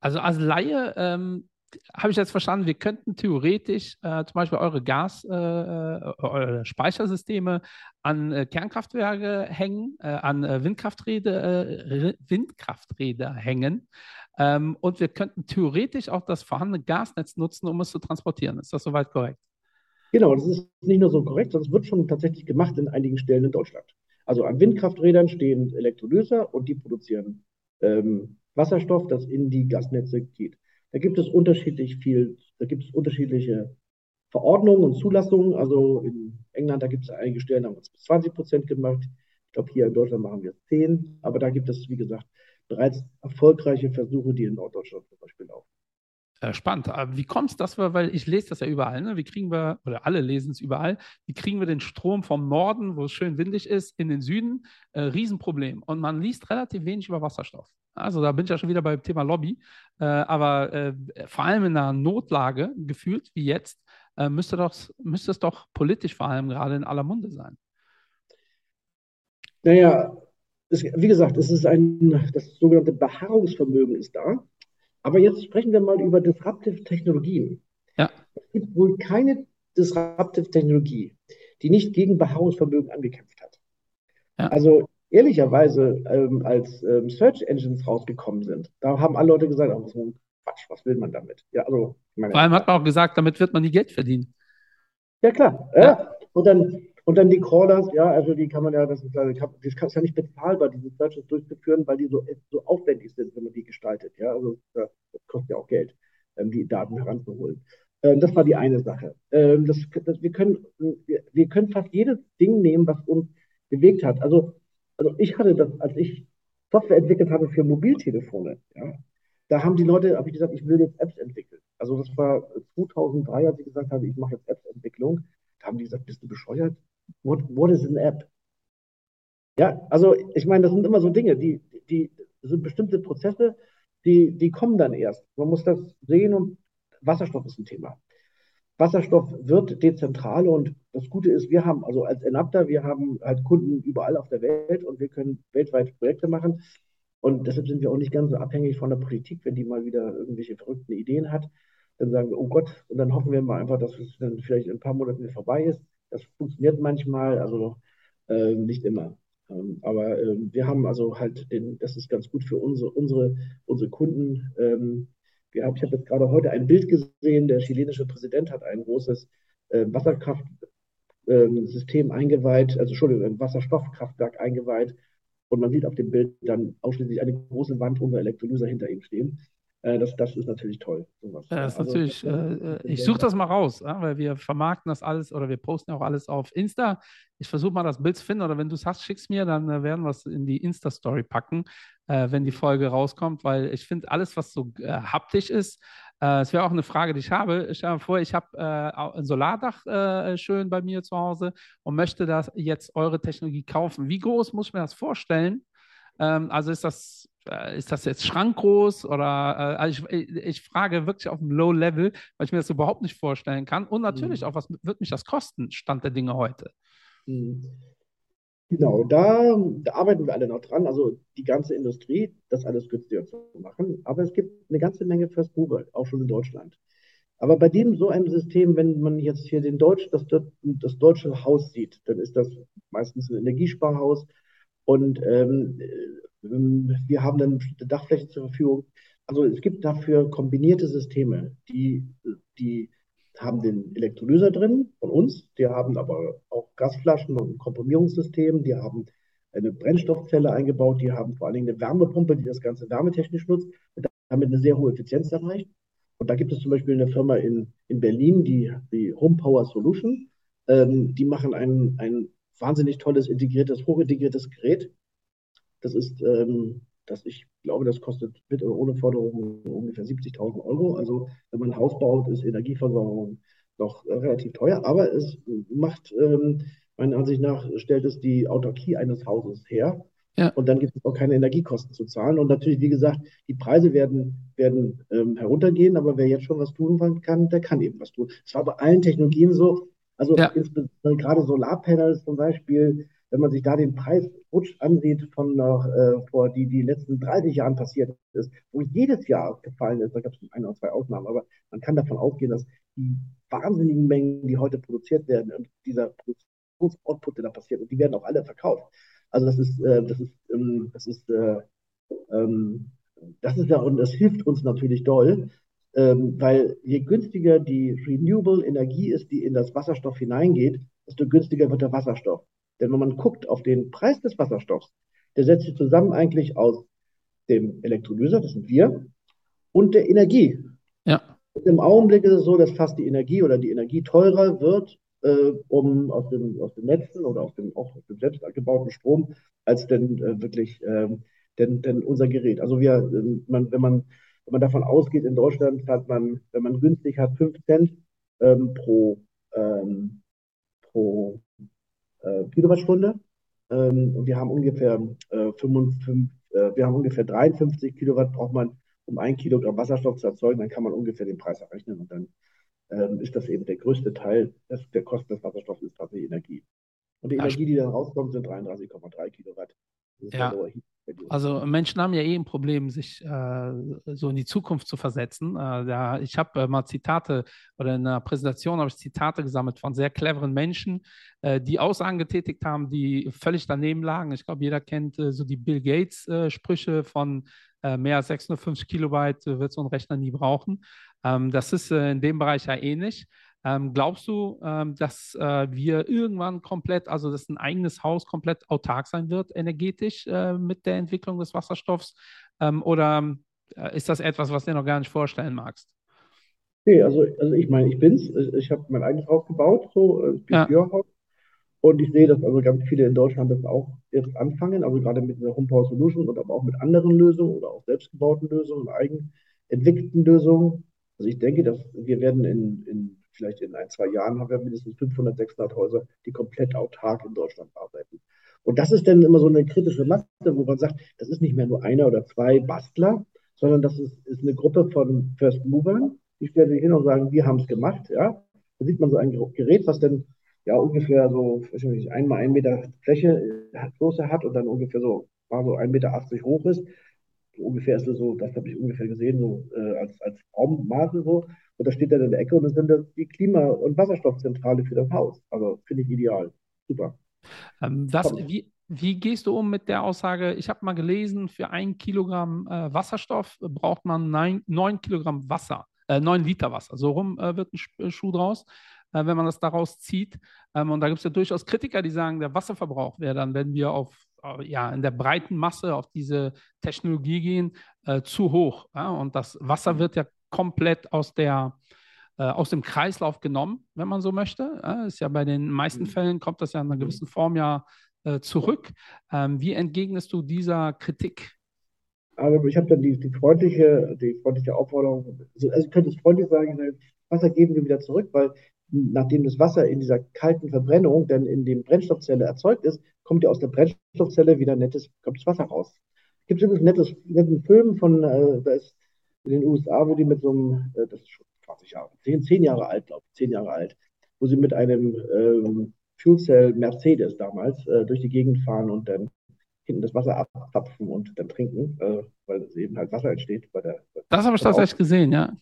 Speaker 1: Also als Laie ähm, habe ich jetzt verstanden, wir könnten theoretisch äh, zum Beispiel eure Gas, äh, äh eure Speichersysteme an äh, Kernkraftwerke hängen, äh, an äh, Windkrafträder, Windkrafträder hängen. Ähm, und wir könnten theoretisch auch das vorhandene Gasnetz nutzen, um es zu transportieren. Ist das soweit korrekt?
Speaker 2: Genau, das ist nicht nur so korrekt, sondern es wird schon tatsächlich gemacht in einigen Stellen in Deutschland. Also an Windkrafträdern stehen Elektrolyser und die produzieren ähm, Wasserstoff, das in die Gasnetze geht. Da gibt es unterschiedlich viel, da gibt es unterschiedliche Verordnungen und Zulassungen. Also in England, da gibt es einige Stellen, da haben wir es bis 20 Prozent gemacht. Ich glaube, hier in Deutschland machen wir es 10. Aber da gibt es, wie gesagt, bereits erfolgreiche Versuche, die in Norddeutschland zum Beispiel laufen.
Speaker 1: Äh, spannend. Aber wie kommt es, dass wir, weil ich lese das ja überall, ne? wie kriegen wir, oder alle lesen es überall, wie kriegen wir den Strom vom Norden, wo es schön windig ist, in den Süden? Äh, Riesenproblem. Und man liest relativ wenig über Wasserstoff. Also da bin ich ja schon wieder beim Thema Lobby. Äh, aber äh, vor allem in einer Notlage, gefühlt wie jetzt, äh, müsste, doch, müsste es doch politisch vor allem gerade in aller Munde sein.
Speaker 2: Naja, es, wie gesagt, es ist ein, das sogenannte Beharrungsvermögen ist da. Aber jetzt sprechen wir mal über Disruptive Technologien. Ja. Es gibt wohl keine Disruptive Technologie, die nicht gegen Beharrungsvermögen angekämpft hat. Ja. Also ehrlicherweise, ähm, als ähm, Search Engines rausgekommen sind, da haben alle Leute gesagt, oh, so Quatsch, was will man damit?
Speaker 1: Ja, also, Vor allem hat man auch gesagt, damit wird man nie Geld verdienen.
Speaker 2: Ja, klar. Ja. Und dann und dann die Crawlers, ja, also die kann man ja, das ist, das ist ja nicht bezahlbar, diese Searches durchzuführen, weil die so, so aufwendig sind, wenn man die gestaltet. Ja, also das kostet ja auch Geld, ähm, die Daten heranzuholen. Ähm, das war die eine Sache. Ähm, das, das, wir, können, wir, wir können fast jedes Ding nehmen, was uns bewegt hat. Also, also ich hatte das, als ich Software entwickelt habe für Mobiltelefone, ja, da haben die Leute, habe ich gesagt, ich will jetzt Apps entwickeln. Also das war 2003, als ich gesagt habe, ich mache jetzt Apps-Entwicklung. Da haben die gesagt, bist du bescheuert? What, what is an app? Ja, also ich meine, das sind immer so Dinge, die, die sind bestimmte Prozesse, die, die kommen dann erst. Man muss das sehen und Wasserstoff ist ein Thema. Wasserstoff wird dezentral und das Gute ist, wir haben, also als Enapter, wir haben halt Kunden überall auf der Welt und wir können weltweit Projekte machen. Und deshalb sind wir auch nicht ganz so abhängig von der Politik, wenn die mal wieder irgendwelche verrückten Ideen hat. Dann sagen wir, oh Gott, und dann hoffen wir mal einfach, dass es dann vielleicht in ein paar Monaten vorbei ist. Das funktioniert manchmal, also äh, nicht immer. Ähm, aber äh, wir haben also halt den, das ist ganz gut für unsere, unsere, unsere Kunden. Ähm, wir haben, ich habe jetzt gerade heute ein Bild gesehen, der chilenische Präsident hat ein großes äh, Wasserkraftsystem ähm, eingeweiht, also Entschuldigung, ein Wasserstoffkraftwerk eingeweiht. Und man sieht auf dem Bild dann ausschließlich eine große Wand unter Elektrolyser hinter ihm stehen. Äh, das, das ist natürlich toll.
Speaker 1: Sowas. Ja, das ist also, natürlich, äh, ich suche das mal raus, weil wir vermarkten das alles oder wir posten auch alles auf Insta. Ich versuche mal das Bild zu finden oder wenn du es hast, schick's mir, dann äh, werden wir es in die Insta-Story packen, äh, wenn die Folge rauskommt, weil ich finde, alles, was so äh, haptisch ist, es wäre auch eine Frage, die ich habe. Ich mir vor, ich habe ein Solardach schön bei mir zu Hause und möchte das jetzt eure Technologie kaufen. Wie groß muss ich mir das vorstellen? Ähm, also ist das äh, ist das jetzt schrankgroß oder äh, also ich, ich, frage wirklich auf dem Low Level, weil ich mir das überhaupt nicht vorstellen kann. Und natürlich mhm. auch, was wird mich das kosten, Stand der Dinge heute?
Speaker 2: Mhm. Genau, da, da, arbeiten wir alle noch dran, also die ganze Industrie, das alles günstiger zu machen. Aber es gibt eine ganze Menge First Mover, auch schon in Deutschland. Aber bei dem so einem System, wenn man jetzt hier den Deutsch, das, das deutsche Haus sieht, dann ist das meistens ein Energiesparhaus. Und ähm, ähm, wir haben dann bestimmte Dachflächen zur Verfügung. Also es gibt dafür kombinierte Systeme, die, die haben den Elektrolyser drin von uns, die haben aber auch Gasflaschen und ein Komprimierungssystem, die haben eine Brennstoffzelle eingebaut, die haben vor allen Dingen eine Wärmepumpe, die das Ganze wärmetechnisch nutzt damit eine sehr hohe Effizienz erreicht. Und da gibt es zum Beispiel eine Firma in, in Berlin, die, die Home Power Solution. Ähm, die machen ein, ein wahnsinnig tolles, integriertes, hochintegriertes Gerät, das ist, ähm, das ich glaube, das kostet mit oder ohne Förderung ungefähr 70.000 Euro. Also wenn man ein Haus baut, ist Energieversorgung noch äh, relativ teuer, aber es macht, ähm, meiner Ansicht nach, stellt es die Autarkie eines Hauses her. Ja. Und dann gibt es auch keine Energiekosten zu zahlen. Und natürlich, wie gesagt, die Preise werden, werden ähm, heruntergehen, aber wer jetzt schon was tun kann, der kann eben was tun. Es war bei allen Technologien so. Also ja. insbesondere gerade Solarpanels zum Beispiel, wenn man sich da den Preisrutsch ansieht von noch, äh, vor die, die letzten 30 Jahren passiert ist, wo jedes Jahr gefallen ist, da gab es ein oder zwei Ausnahmen, aber man kann davon ausgehen, dass die wahnsinnigen Mengen, die heute produziert werden und dieser Produktionsoutput, der da passiert, und die werden auch alle verkauft. Also das ist, äh, das ist, ähm, das ist, äh, ähm, das ist ja, und das hilft uns natürlich doll, ähm, weil je günstiger die Renewable Energie ist, die in das Wasserstoff hineingeht, desto günstiger wird der Wasserstoff. Denn wenn man guckt auf den Preis des Wasserstoffs, der setzt sich zusammen eigentlich aus dem Elektrolyser, das sind wir, und der Energie. Ja. Und Im Augenblick ist es so, dass fast die Energie oder die Energie teurer wird, äh, um aus, dem, aus den Netzen oder aus dem, auch aus dem selbst gebauten Strom, als denn äh, wirklich ähm, denn, denn unser Gerät. Also wir, ähm, man, wenn man wenn man davon ausgeht, in Deutschland hat man, wenn man günstig hat, 5 Cent ähm, pro, ähm, pro äh, Kilowattstunde. Ähm, und wir haben ungefähr äh, 55, äh, wir haben ungefähr 53 Kilowatt braucht man, um ein Kilogramm Wasserstoff zu erzeugen, dann kann man ungefähr den Preis errechnen und dann ähm, ist das eben der größte Teil des, der Kosten des Wasserstoffs ist tatsächlich Energie. Und die Energie, die dann rauskommt, sind 33,3 Kilowatt.
Speaker 1: Ja. Also Menschen haben ja eh ein Problem, sich äh, so in die Zukunft zu versetzen. Äh, ja, ich habe äh, mal Zitate oder in einer Präsentation habe ich Zitate gesammelt von sehr cleveren Menschen, äh, die Aussagen getätigt haben, die völlig daneben lagen. Ich glaube, jeder kennt äh, so die Bill Gates äh, von mehr als 650 Kilobyte wird so ein Rechner nie brauchen. Ähm, das ist in dem Bereich ja ähnlich. Ähm, glaubst du, ähm, dass äh, wir irgendwann komplett, also dass ein eigenes Haus komplett autark sein wird, energetisch äh, mit der Entwicklung des Wasserstoffs? Ähm, oder äh, ist das etwas, was du dir noch gar nicht vorstellen magst?
Speaker 2: Nee, also, also ich meine, ich bin's. Ich habe mein eigenes Haus gebaut, so äh, ja. Björhaus. Und ich sehe, dass also ganz viele in Deutschland das auch jetzt anfangen, also gerade mit der Home Power Solution und aber auch mit anderen Lösungen oder auch selbstgebauten Lösungen, eigenentwickelten Lösungen. Also ich denke, dass wir werden in, in vielleicht in ein, zwei Jahren haben wir mindestens 500, 600 Häuser, die komplett autark in Deutschland arbeiten. Und das ist dann immer so eine kritische Masse, wo man sagt, das ist nicht mehr nur einer oder zwei Bastler, sondern das ist, ist eine Gruppe von First Movern, die stellen sich hin und sagen, wir haben es gemacht. Ja? Da sieht man so ein Gerät, was dann ja ungefähr so, ich weiß nicht, einmal ein Meter Fläche Größe hat und dann ungefähr so, so 1,80 Meter hoch ist. Ungefähr ist es so, das habe ich ungefähr gesehen, so äh, als, als Raummaße so. Und da steht dann in der Ecke und das sind das die Klima- und Wasserstoffzentrale für das Haus. Also finde ich ideal. Super.
Speaker 1: Ähm, was, wie, wie gehst du um mit der Aussage, ich habe mal gelesen, für ein Kilogramm äh, Wasserstoff braucht man neun, neun Kilogramm Wasser, äh, neun Liter Wasser. So rum äh, wird ein äh, Schuh draus, äh, wenn man das daraus zieht. Ähm, und da gibt es ja durchaus Kritiker, die sagen, der Wasserverbrauch wäre dann, wenn wir auf ja, in der breiten Masse auf diese Technologie gehen, zu hoch. Ja? Und das Wasser wird ja komplett aus der äh, aus dem Kreislauf genommen, wenn man so möchte. Ja, ist ja bei den meisten mhm. Fällen kommt das ja in einer mhm. gewissen Form ja äh, zurück. Ähm, wie entgegnest du dieser Kritik?
Speaker 2: Aber ich habe dann die, die, freundliche, die freundliche Aufforderung, also, also ich könnte es freundlich sagen, Wasser geben wir wieder zurück, weil nachdem das Wasser in dieser kalten Verbrennung dann in dem Brennstoffzelle erzeugt ist, kommt ja aus der Brennstoffzelle wieder nettes, kommt das Wasser raus. Es gibt übrigens einen netten Film von, äh, da ist in den USA, wo die mit so einem, äh, das ist schon 20 Jahre, 10, 10 Jahre alt, glaube ich, 10 Jahre alt, wo sie mit einem ähm, Fuel Cell Mercedes damals äh, durch die Gegend fahren und dann hinten das Wasser abzapfen und dann trinken, äh, weil es eben halt Wasser entsteht. Bei der,
Speaker 1: das habe ich tatsächlich gesehen, ja.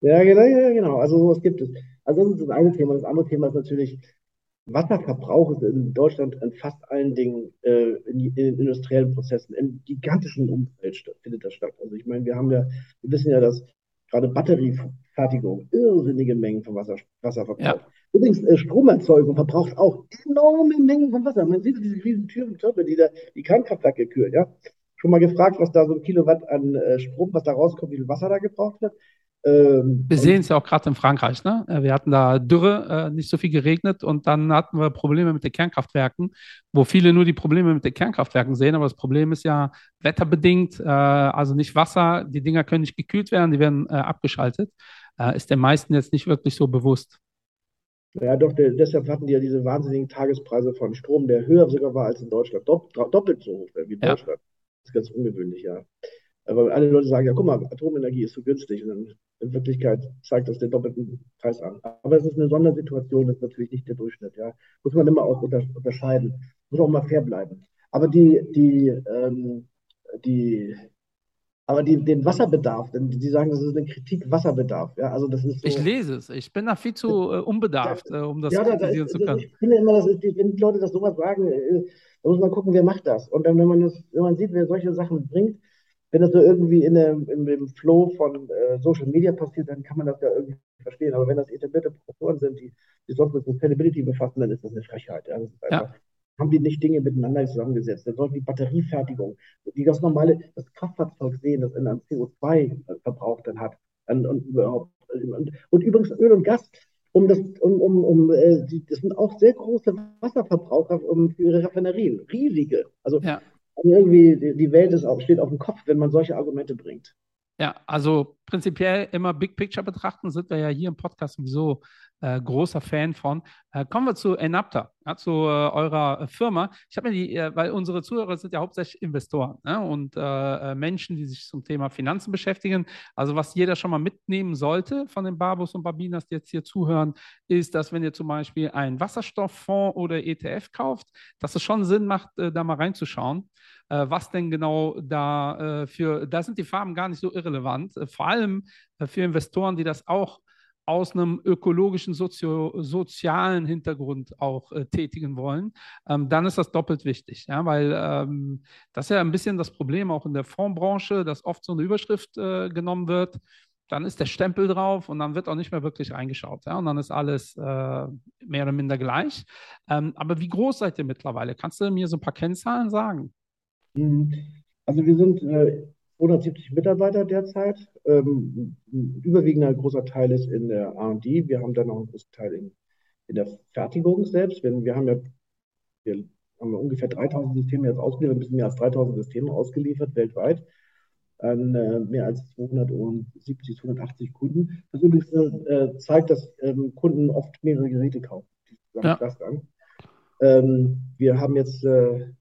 Speaker 2: Ja, genau, ja, genau. Also sowas gibt es. Also das ist das eine Thema. Das andere Thema ist natürlich, Wasserverbrauch ist in Deutschland in fast allen Dingen äh, in, in, industriellen Prozessen, im gigantischen Umfeld statt, findet das statt. Also ich meine, wir haben ja, wir wissen ja, dass gerade Batteriefertigung irrsinnige Mengen von Wasser, Wasser verbraucht. Ja. Übrigens, äh, Stromerzeugung verbraucht auch enorme Mengen von Wasser. Man sieht diese riesen Türen, die da die Kernkraftwerke kühlen, ja. Schon mal gefragt, was da so ein Kilowatt an äh, Strom, was da rauskommt, wie viel Wasser da gebraucht wird.
Speaker 1: Ähm, wir sehen es ja auch gerade in Frankreich. Ne? Äh, wir hatten da Dürre, äh, nicht so viel geregnet und dann hatten wir Probleme mit den Kernkraftwerken, wo viele nur die Probleme mit den Kernkraftwerken sehen. Aber das Problem ist ja wetterbedingt, äh, also nicht Wasser. Die Dinger können nicht gekühlt werden, die werden äh, abgeschaltet. Äh, ist den meisten jetzt nicht wirklich so bewusst.
Speaker 2: Ja, doch, der, deshalb hatten die ja diese wahnsinnigen Tagespreise von Strom, der höher sogar war als in Deutschland. Dopp, doppelt so hoch wie in ja. Deutschland. Das ist ganz ungewöhnlich, ja. Weil alle Leute sagen, ja, guck mal, Atomenergie ist so günstig. Und dann in Wirklichkeit zeigt das den doppelten Preis an. Aber es ist eine Sondersituation, das ist natürlich nicht der Durchschnitt. Ja. Muss man immer auch unterscheiden. Muss auch mal fair bleiben. Aber die, die, ähm, die, aber die, den Wasserbedarf, denn die sagen, das ist eine Kritik Wasserbedarf. Ja, also das ist
Speaker 1: so, ich lese es. Ich bin da viel zu äh, unbedarft, äh, um das
Speaker 2: ja, kritisieren da, zu können. Ich finde immer, dass, wenn die Leute das sowas sagen, äh, da muss man gucken, wer macht das. Und dann, wenn man, das, wenn man sieht, wer solche Sachen bringt, wenn das so irgendwie in dem, in dem Flow von äh, Social Media passiert, dann kann man das ja irgendwie verstehen. Aber wenn das etablierte Professoren sind, die sich sonst mit Sustainability befassen, dann ist das eine Frechheit. Ja. Das einfach, ja. Haben die nicht Dinge miteinander zusammengesetzt? Dann sollten die Batteriefertigung, die das normale, das Kraftfahrzeug sehen, das in einem CO2-Verbrauch dann hat. Und, und, überhaupt, und, und übrigens Öl und Gas, um das, um, um, um äh, die, das sind auch sehr große Wasserverbraucher um, für ihre Raffinerien, riesige. Also ja irgendwie die Welt ist auch, steht auf dem Kopf, wenn man solche Argumente bringt.
Speaker 1: Ja, also prinzipiell immer Big Picture betrachten, sind wir ja hier im Podcast sowieso äh, großer Fan von. Äh, kommen wir zu Enapta, ja, zu äh, eurer äh, Firma. Ich habe mir die, äh, weil unsere Zuhörer sind ja hauptsächlich Investoren ne, und äh, Menschen, die sich zum Thema Finanzen beschäftigen. Also was jeder schon mal mitnehmen sollte von den Barbos und Barbinas, die jetzt hier zuhören, ist, dass wenn ihr zum Beispiel einen Wasserstofffonds oder ETF kauft, dass es schon Sinn macht, da mal reinzuschauen äh, was denn genau da äh, für, da sind die Farben gar nicht so irrelevant, äh, vor allem für Investoren, die das auch aus einem ökologischen, sozio sozialen Hintergrund auch äh, tätigen wollen, ähm, dann ist das doppelt wichtig. Ja, weil ähm, das ist ja ein bisschen das Problem auch in der Fondsbranche, dass oft so eine Überschrift äh, genommen wird, dann ist der Stempel drauf und dann wird auch nicht mehr wirklich reingeschaut. Ja, und dann ist alles äh, mehr oder minder gleich. Ähm, aber wie groß seid ihr mittlerweile? Kannst du mir so ein paar Kennzahlen sagen?
Speaker 2: Mhm. Also wir sind äh, 270 Mitarbeiter derzeit. Ähm, ein überwiegender großer Teil ist in der R&D. Wir haben dann noch einen großen Teil in, in der Fertigung selbst. Wenn, wir haben ja wir haben ja ungefähr 3000 Systeme jetzt ausgeliefert, ein bisschen mehr als 3000 Systeme ausgeliefert weltweit an äh, mehr als 270, 280 Kunden. Das übrigens äh, zeigt, dass ähm, Kunden oft mehrere Geräte kaufen. Ja. Ähm, wir haben jetzt äh,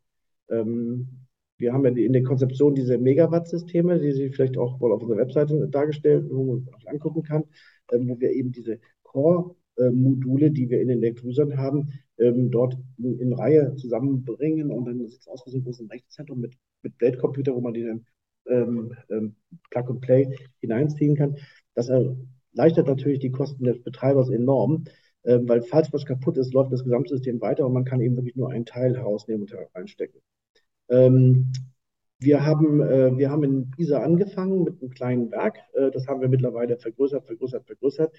Speaker 2: ähm, wir haben ja in der Konzeption diese Megawatt-Systeme, die Sie vielleicht auch wohl auf unserer Webseite dargestellt, wo man angucken kann, ähm, wo wir eben diese Core-Module, die wir in den Elektrolysern haben, ähm, dort in, in, Reihe zusammenbringen und dann sieht es aus wie so ein großes Rechenzentrum mit, mit Blade-Computer, wo man die dann ähm, ähm, Plug and Play hineinziehen kann. Das erleichtert natürlich die Kosten des Betreibers enorm, ähm, weil falls was kaputt ist, läuft das Gesamtsystem weiter und man kann eben wirklich nur einen Teil herausnehmen und reinstecken. Ähm, wir haben, äh, wir haben in Pisa angefangen mit einem kleinen Werk. Äh, das haben wir mittlerweile vergrößert, vergrößert, vergrößert.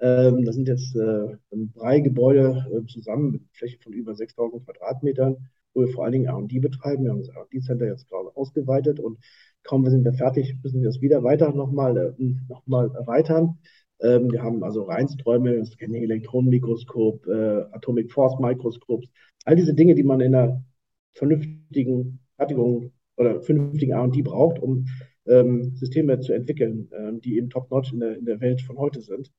Speaker 2: Ähm, das sind jetzt äh, drei Gebäude äh, zusammen mit Fläche von über 6000 Quadratmetern, wo wir vor allen Dingen R&D betreiben. Wir haben das R&D-Center jetzt gerade ausgeweitet und kaum sind wir fertig, müssen wir das wieder weiter nochmal äh, noch erweitern. Ähm, wir haben also Reinsträume, Scanning Elektronenmikroskop, äh, Atomic Force Mikroskops, all diese Dinge, die man in einer vernünftigen Fertigung oder vernünftigen R&D braucht, um ähm, Systeme zu entwickeln, ähm, die eben top-notch in der, in der Welt von heute sind.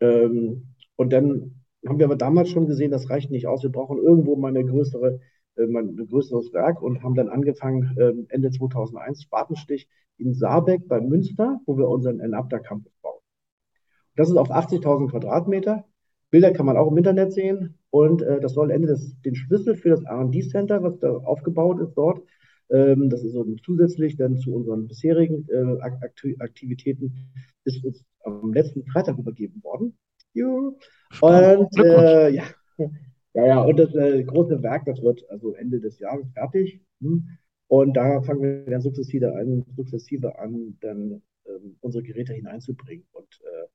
Speaker 2: Ähm, und dann haben wir aber damals schon gesehen, das reicht nicht aus. Wir brauchen irgendwo mal eine größere, äh, mal ein größeres Werk und haben dann angefangen, äh, Ende 2001, Spatenstich in Saarbeck bei Münster, wo wir unseren Enapter Campus bauen. Das ist auf 80.000 Quadratmeter. Bilder kann man auch im Internet sehen. Und äh, das soll Ende des, den Schlüssel für das RD-Center, was da aufgebaut ist dort, ähm, das ist so zusätzlich dann zu unseren bisherigen äh, Aktivitäten, ist uns am letzten Freitag übergeben worden. Ja. Und äh, ja, ja, ja, und das äh, große Werk, das wird also Ende des Jahres fertig. Hm. Und da fangen wir dann sukzessive an, sukzessive an dann ähm, unsere Geräte hineinzubringen und äh,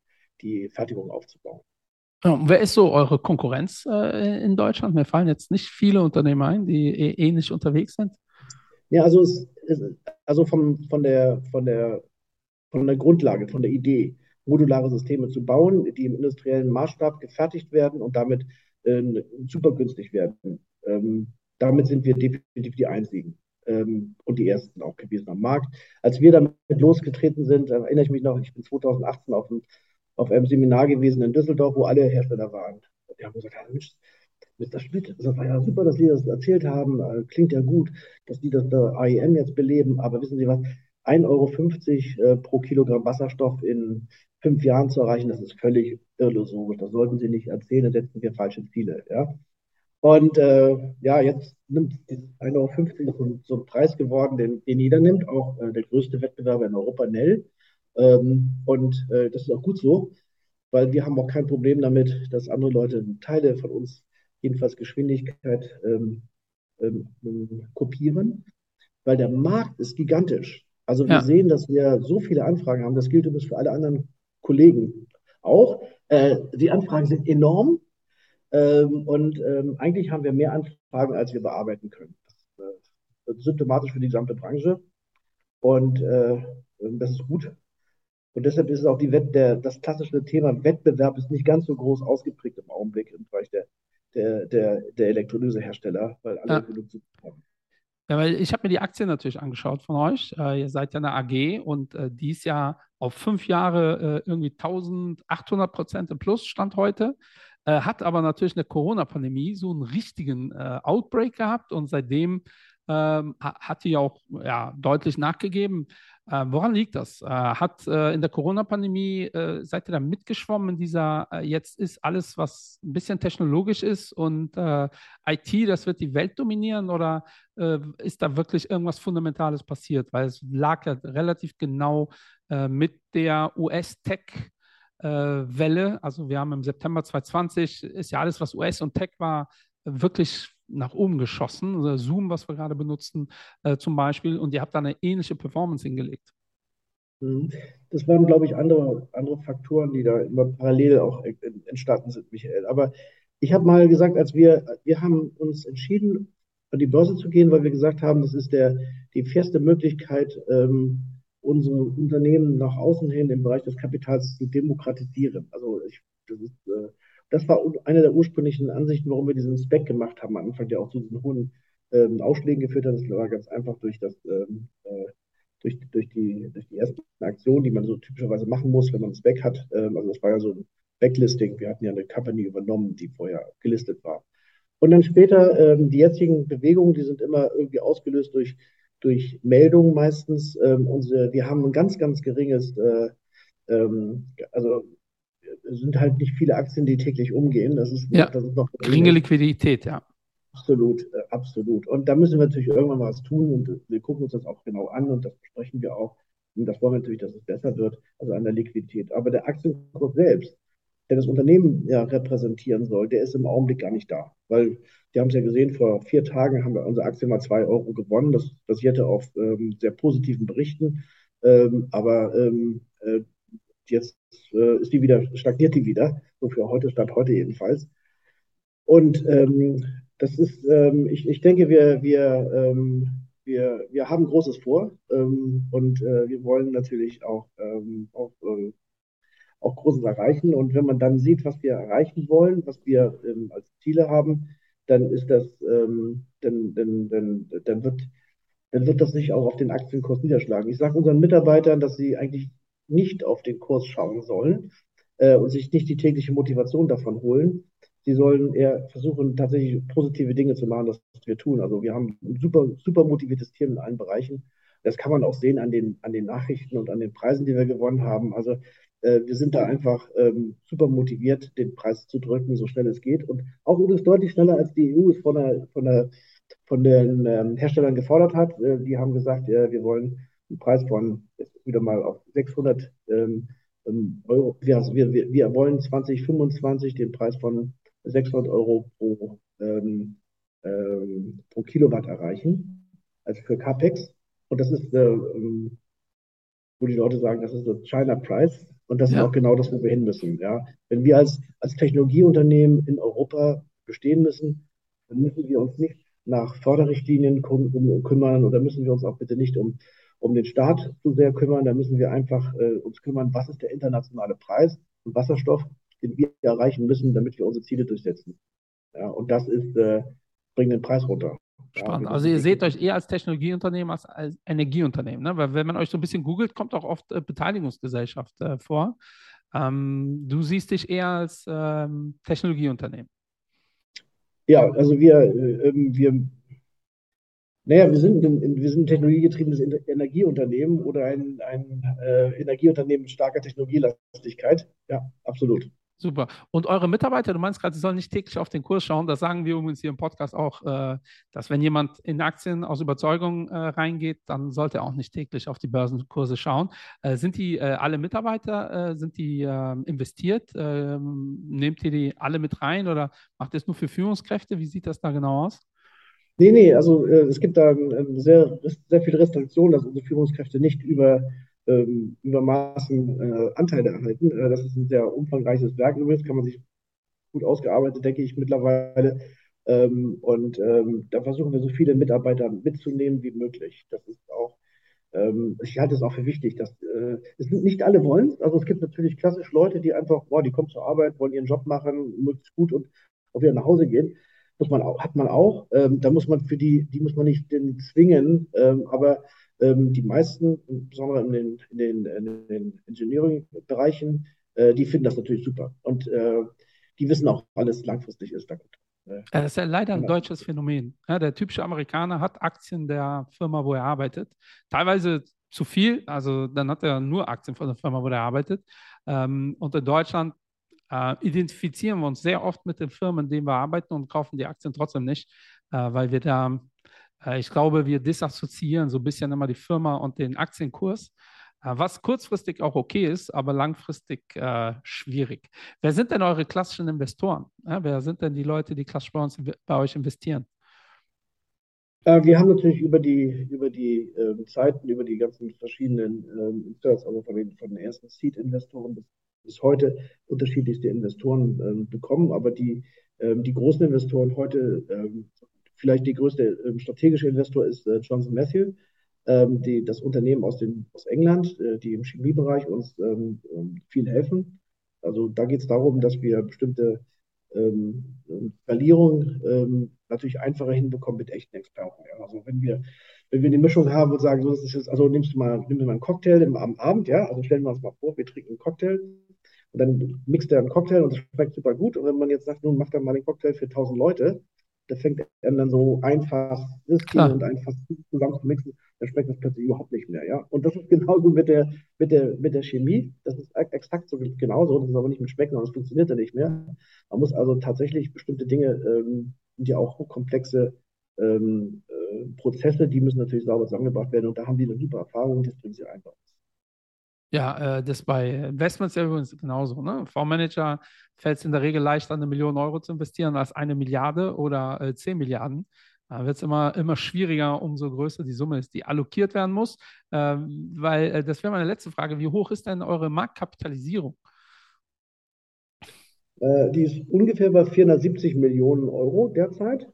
Speaker 2: die Fertigung aufzubauen.
Speaker 1: Ja, wer ist so eure Konkurrenz äh, in Deutschland? Mir fallen jetzt nicht viele Unternehmen ein, die eh, ähnlich unterwegs sind.
Speaker 2: Ja, also, es, es, also vom, von, der, von, der, von der Grundlage, von der Idee, modulare Systeme zu bauen, die im industriellen Maßstab gefertigt werden und damit äh, super günstig werden. Ähm, damit sind wir definitiv die Einzigen ähm, und die Ersten auch gewesen am Markt. Als wir damit losgetreten sind, erinnere ich mich noch, ich bin 2018 auf dem auf einem Seminar gewesen in Düsseldorf, wo alle Hersteller waren. Und die haben gesagt, ja, Mensch, Mr. Schmidt, das war ja super, dass Sie das erzählt haben. Äh, klingt ja gut, dass die das da AEM jetzt beleben. Aber wissen Sie was? 1,50 Euro äh, pro Kilogramm Wasserstoff in fünf Jahren zu erreichen, das ist völlig illusorisch. Das sollten Sie nicht erzählen, da setzen wir falsche Ziele. Ja? Und äh, ja, jetzt nimmt 1,50 Euro so, so ein Preis geworden, den, den jeder nimmt, auch äh, der größte Wettbewerber in Europa, Nell. Ähm, und äh, das ist auch gut so, weil wir haben auch kein Problem damit, dass andere Leute Teile von uns, jedenfalls Geschwindigkeit, ähm, ähm, kopieren, weil der Markt ist gigantisch. Also wir ja. sehen, dass wir so viele Anfragen haben. Das gilt übrigens für alle anderen Kollegen auch. Äh, die Anfragen sind enorm ähm, und ähm, eigentlich haben wir mehr Anfragen, als wir bearbeiten können. Das, äh, das ist symptomatisch für die gesamte Branche und äh, das ist gut. Und deshalb ist es auch die Wett der, das klassische Thema Wettbewerb ist nicht ganz so groß ausgeprägt im Augenblick im Bereich der, der, der, der Elektrolysehersteller, weil alle ja. genug zu haben.
Speaker 1: Ja, weil ich habe mir die Aktien natürlich angeschaut von euch. Äh, ihr seid ja eine AG und äh, die ist ja auf fünf Jahre äh, irgendwie 1800 Prozent im Plus, Stand heute. Äh, hat aber natürlich eine Corona-Pandemie so einen richtigen äh, Outbreak gehabt und seitdem ähm, hat die auch ja, deutlich nachgegeben. Äh, woran liegt das? Äh, hat äh, in der Corona-Pandemie, äh, seid ihr da mitgeschwommen in dieser, äh, jetzt ist alles, was ein bisschen technologisch ist und äh, IT, das wird die Welt dominieren oder ist da wirklich irgendwas Fundamentales passiert? Weil es lag ja relativ genau mit der US-Tech- Welle. Also wir haben im September 2020 ist ja alles, was US und Tech war, wirklich nach oben geschossen. Also Zoom, was wir gerade benutzen, äh, zum Beispiel. Und ihr habt da eine ähnliche Performance hingelegt.
Speaker 2: Mhm. Das waren, glaube ich, andere, andere Faktoren, die da immer parallel auch entstanden sind, Michael. Aber ich habe mal gesagt, als wir, wir haben uns entschieden, an die Börse zu gehen, weil wir gesagt haben, das ist der, die fairste Möglichkeit, ähm, unsere Unternehmen nach außen hin im Bereich des Kapitals zu demokratisieren. Also ich, das ist äh, das war eine der ursprünglichen Ansichten, warum wir diesen Spec gemacht haben am Anfang, der auch zu diesen hohen ähm, Ausschlägen geführt hat. Das war ganz einfach durch das ähm, äh, durch, durch, die, durch die ersten Aktionen, die man so typischerweise machen muss, wenn man ein Spec hat. Ähm, also das war ja so ein Backlisting. Wir hatten ja eine Company übernommen, die vorher gelistet war. Und dann später ähm, die jetzigen Bewegungen, die sind immer irgendwie ausgelöst durch, durch Meldungen meistens. Ähm, unsere, wir haben ein ganz, ganz geringes, äh, ähm, also sind halt nicht viele Aktien, die täglich umgehen. Das ist,
Speaker 1: ja, das ist noch geringe Liquidität, ja.
Speaker 2: Absolut, äh, absolut. Und da müssen wir natürlich irgendwann mal was tun und wir gucken uns das auch genau an und das besprechen wir auch. Und das wollen wir natürlich, dass es besser wird, also an der Liquidität. Aber der Aktienkurs selbst, der das Unternehmen ja repräsentieren soll, der ist im Augenblick gar nicht da. Weil, die haben es ja gesehen, vor vier Tagen haben wir unsere Aktie mal zwei Euro gewonnen. Das basierte auf ähm, sehr positiven Berichten. Ähm, aber ähm, äh, jetzt äh, ist die wieder, stagniert die wieder, so für heute, Stand heute jedenfalls. Und ähm, das ist, ähm, ich, ich denke, wir, wir, ähm, wir, wir haben Großes vor ähm, und äh, wir wollen natürlich auch, ähm, auch, äh, auch Großes erreichen. Und wenn man dann sieht, was wir erreichen wollen, was wir ähm, als Ziele haben, dann ist das, dann, dann, dann, dann wird dann wird das sich auch auf den Aktienkurs niederschlagen. Ich sage unseren Mitarbeitern, dass sie eigentlich nicht auf den Kurs schauen sollen äh, und sich nicht die tägliche Motivation davon holen. Sie sollen eher versuchen, tatsächlich positive Dinge zu machen, das wir tun. Also wir haben ein super, super motiviertes Team in allen Bereichen. Das kann man auch sehen an den, an den Nachrichten und an den Preisen, die wir gewonnen haben. Also äh, wir sind da einfach ähm, super motiviert, den Preis zu drücken, so schnell es geht. Und auch übrigens deutlich schneller, als die EU es von, der, von, der, von den ähm, Herstellern gefordert hat. Äh, die haben gesagt, äh, wir wollen einen Preis von wieder mal auf 600 ähm, ähm, Euro. Wir, wir, wir wollen 2025 den Preis von 600 Euro pro, ähm, ähm, pro Kilowatt erreichen, also für CAPEX. Und das ist, äh, ähm, wo die Leute sagen, das ist der China Price. Und das ja. ist auch genau das, wo wir hin müssen. Ja? Wenn wir als, als Technologieunternehmen in Europa bestehen müssen, dann müssen wir uns nicht nach Förderrichtlinien kümmern oder müssen wir uns auch bitte nicht um um den Staat zu sehr kümmern. Da müssen wir einfach äh, uns kümmern, was ist der internationale Preis für Wasserstoff, den wir erreichen müssen, damit wir unsere Ziele durchsetzen. Ja, und das ist, äh, bringt den Preis runter.
Speaker 1: Spannend. Ja, also ihr seht euch eher als Technologieunternehmen als als Energieunternehmen, ne? Weil wenn man euch so ein bisschen googelt, kommt auch oft äh, Beteiligungsgesellschaft äh, vor. Ähm, du siehst dich eher als ähm, Technologieunternehmen.
Speaker 2: Ja, also wir, äh, ähm, wir Naja, wir sind, ein, wir sind ein technologiegetriebenes Energieunternehmen oder ein, ein äh, Energieunternehmen mit starker Technologielastigkeit. Ja, absolut.
Speaker 1: Super. Und eure Mitarbeiter, du meinst gerade, sie sollen nicht täglich auf den Kurs schauen. Das sagen wir übrigens hier im Podcast auch, äh, dass wenn jemand in Aktien aus Überzeugung äh, reingeht, dann sollte er auch nicht täglich auf die Börsenkurse schauen. Äh, sind die äh, alle Mitarbeiter, äh, sind die ähm, investiert? Ähm, nehmt ihr die alle mit rein oder macht ihr es nur für Führungskräfte? Wie sieht das da genau aus?
Speaker 2: Nee, nee, also äh, es gibt da sehr, sehr viele Restriktionen, dass unsere Führungskräfte nicht über ähm, übermaßen äh, Anteile erhalten. Äh, das ist ein sehr umfangreiches Werk übrigens, kann man sich gut ausgearbeitet, denke ich, mittlerweile. Ähm, und ähm, da versuchen wir so viele Mitarbeiter mitzunehmen wie möglich. Das ist auch, ähm, ich halte es auch für wichtig, dass äh, es nicht alle wollen. Also es gibt natürlich klassisch Leute, die einfach, boah, die kommen zur Arbeit, wollen ihren Job machen, möglichst gut und auch wieder nach Hause gehen. Muss man auch, hat man auch. Ähm, da muss man für die, die muss man nicht zwingen, ähm, aber ähm, die meisten, insbesondere in den, in den, in den Engineering-Bereichen, äh, die finden das natürlich super. Und äh, die wissen auch, alles langfristig ist da gut.
Speaker 1: Äh, das ist ja leider ein genau. deutsches Phänomen. Ja, der typische Amerikaner hat Aktien der Firma, wo er arbeitet. Teilweise zu viel, also dann hat er nur Aktien von der Firma, wo er arbeitet. Ähm, und in Deutschland äh, identifizieren wir uns sehr oft mit den Firmen, in denen wir arbeiten und kaufen die Aktien trotzdem nicht, äh, weil wir da äh, ich glaube, wir disassoziieren so ein bisschen immer die Firma und den Aktienkurs, äh, was kurzfristig auch okay ist, aber langfristig äh, schwierig. Wer sind denn eure klassischen Investoren? Ja, wer sind denn die Leute, die klassisch bei, uns, bei euch investieren?
Speaker 2: Äh, wir haben natürlich über die, über die äh, Zeiten, über die ganzen verschiedenen ähm, also von den, von den ersten Seed-Investoren bis, bis, heute unterschiedlichste Investoren ähm, bekommen, aber die, ähm, die großen Investoren heute ähm, vielleicht die größte strategische Investor ist äh, Johnson Matthew, die, das Unternehmen aus, den, aus England, äh, die im Chemiebereich uns viel helfen. Also da geht es darum, dass wir bestimmte ähm, Skalierung ähm, natürlich einfacher hinbekommen mit echten Experten. Ja. Also wenn wir, wenn wir eine Mischung haben und sagen, so das ist jetzt, also nimmst du mal, nimm dir mal einen Cocktail im, am Abend, ja, also stellen wir uns mal vor, wir trinken einen Cocktail und dann mixt er einen Cocktail und es schmeckt super gut. Und wenn man jetzt sagt, nun mach dann mal den Cocktail für 1000 Leute, da fängt er dann so einfach Whisky und einfach zusammen zu mixen, dann schmeckt das plötzlich überhaupt nicht mehr, ja. Und das ist genauso mit der, mit der, mit der Chemie. Das ist exakt so genauso. Das ist aber nicht mit Schmecken, sondern es funktioniert ja nicht mehr. Man muss also tatsächlich bestimmte Dinge, ähm, ja auch hochkomplexe ähm, äh, Prozesse, die müssen natürlich sauber zusammengebracht werden. Und da haben die eine super Erfahrung, das bringen sie einfach.
Speaker 1: Ja, äh, das bei Investments ja übrigens genauso. Ne? Fondsmanager fällt es in der Regel leichter, eine Million Euro zu investieren als eine Milliarde oder äh, 10 Milliarden. Da wird es immer, immer schwieriger, umso größer die Summe ist, die allokiert werden muss. Ähm, weil, äh, das wäre meine letzte Frage, wie hoch ist denn eure Marktkapitalisierung?
Speaker 2: Äh, die ist ungefähr bei 470 Millionen Euro derzeit.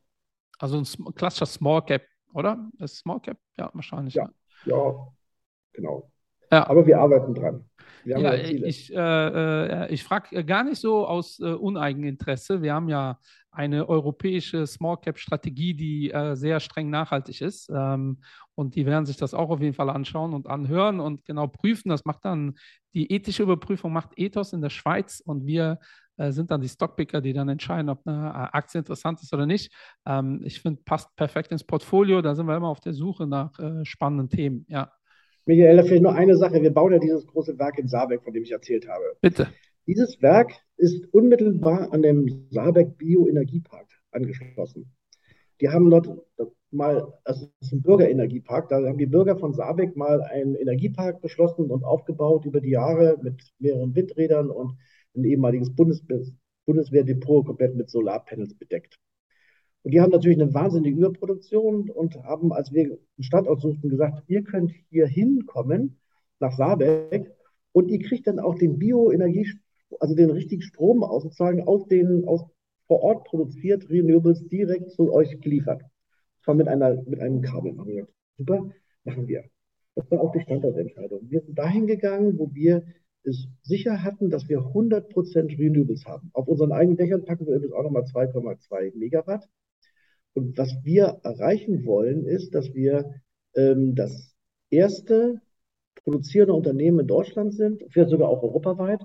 Speaker 1: Also ein klassischer Small Cap, oder? Das Small Cap? Ja, wahrscheinlich.
Speaker 2: Ja, ja. ja genau. Ja. Aber wir arbeiten dran.
Speaker 1: Wir ja, ich, äh, äh, ich frage gar nicht so aus äh, Uneigeninteresse. Wir haben ja eine europäische Small Cap Strategie, die äh, sehr streng nachhaltig ist. Ähm, und die werden sich das auch auf jeden Fall anschauen und anhören und genau prüfen. Das macht dann die ethische Überprüfung, macht Ethos in der Schweiz und wir äh, sind dann die Stockpicker, die dann entscheiden, ob eine äh, Aktie interessant ist oder nicht. Ähm, ich finde, passt perfekt ins Portfolio. Da sind wir immer auf der Suche nach spannenden Themen. Ja.
Speaker 2: Michael, vielleicht nur eine Sache. Wir bauen ja dieses große Werk in Saarbeck, von dem ich erzählt habe.
Speaker 1: Bitte.
Speaker 2: Dieses Werk ist unmittelbar an dem Saarbeck Bioenergiepark angeschlossen. Die haben dort mal, also es ist ein Bürgerenergiepark, da haben die Bürger von Saarbeck mal einen Energiepark beschlossen und aufgebaut über die Jahre mit mehreren Windrädern und ein ehemaliges Bundes Bundeswehrdepot komplett mit Solarpanels bedeckt. Und die haben natürlich eine wahnsinnige Überproduktion und haben, als wir einen Standort suchten, gesagt, ihr könnt hier hinkommen, nach Saarbeck, und ihr kriegt dann auch den Bioenergie, also den richtigen Strom aus, sozusagen aus den, aus vor Ort produziert, Renewables direkt zu euch geliefert. Zwar mit einer, mit einem Kabel. Super, machen wir. Das war auch die Standortentscheidung. Wir sind dahin gegangen, wo wir es sicher hatten, dass wir 100% Renewables haben. Auf unseren eigenen Dächern packen wir übrigens auch nochmal 2,2 Megawatt. Und was wir erreichen wollen, ist, dass wir ähm, das erste produzierende Unternehmen in Deutschland sind, vielleicht sogar auch europaweit,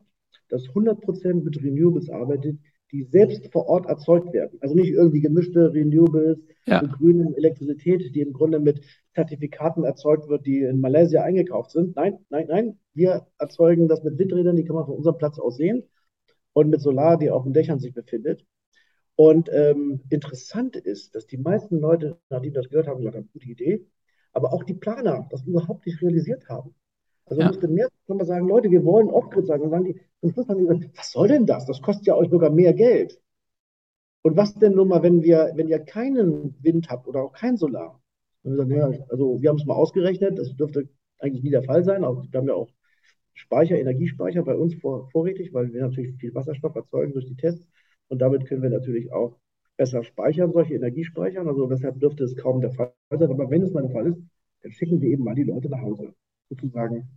Speaker 2: das 100% mit Renewables arbeitet, die selbst vor Ort erzeugt werden. Also nicht irgendwie gemischte Renewables
Speaker 1: Ja.
Speaker 2: mit grüner Elektrizität, die im Grunde mit Zertifikaten erzeugt wird, die in Malaysia eingekauft sind. Nein, nein, nein. Wir erzeugen das mit Windrädern, die kann man von unserem Platz aus sehen und mit Solar, die auf den Dächern sich befindet. Und ähm, interessant ist, dass die meisten Leute, nachdem das gehört haben, gesagt haben, gute Idee, aber auch die Planer das überhaupt nicht realisiert haben. Also
Speaker 1: Ja.
Speaker 2: musste mehr kann man sagen, Leute, wir wollen Off-Grid sein. Dann sagen die, zum Schluss haben die gesagt, was soll denn das? Das kostet ja euch sogar mehr Geld. Und was denn nun mal, wenn wir, wenn ihr keinen Wind habt oder auch kein Solar? Und wir sagen, ja, also wir haben es mal ausgerechnet, das dürfte eigentlich nie der Fall sein. Auch, wir haben ja auch Speicher, Energiespeicher bei uns vor, vorrätig, weil wir natürlich viel Wasserstoff erzeugen durch die Tests. Und damit können wir natürlich auch besser speichern, solche Energiespeichern. Also deshalb dürfte es kaum der Fall sein. Aber wenn es mal der Fall ist, dann schicken wir eben mal die Leute nach Hause. Sozusagen,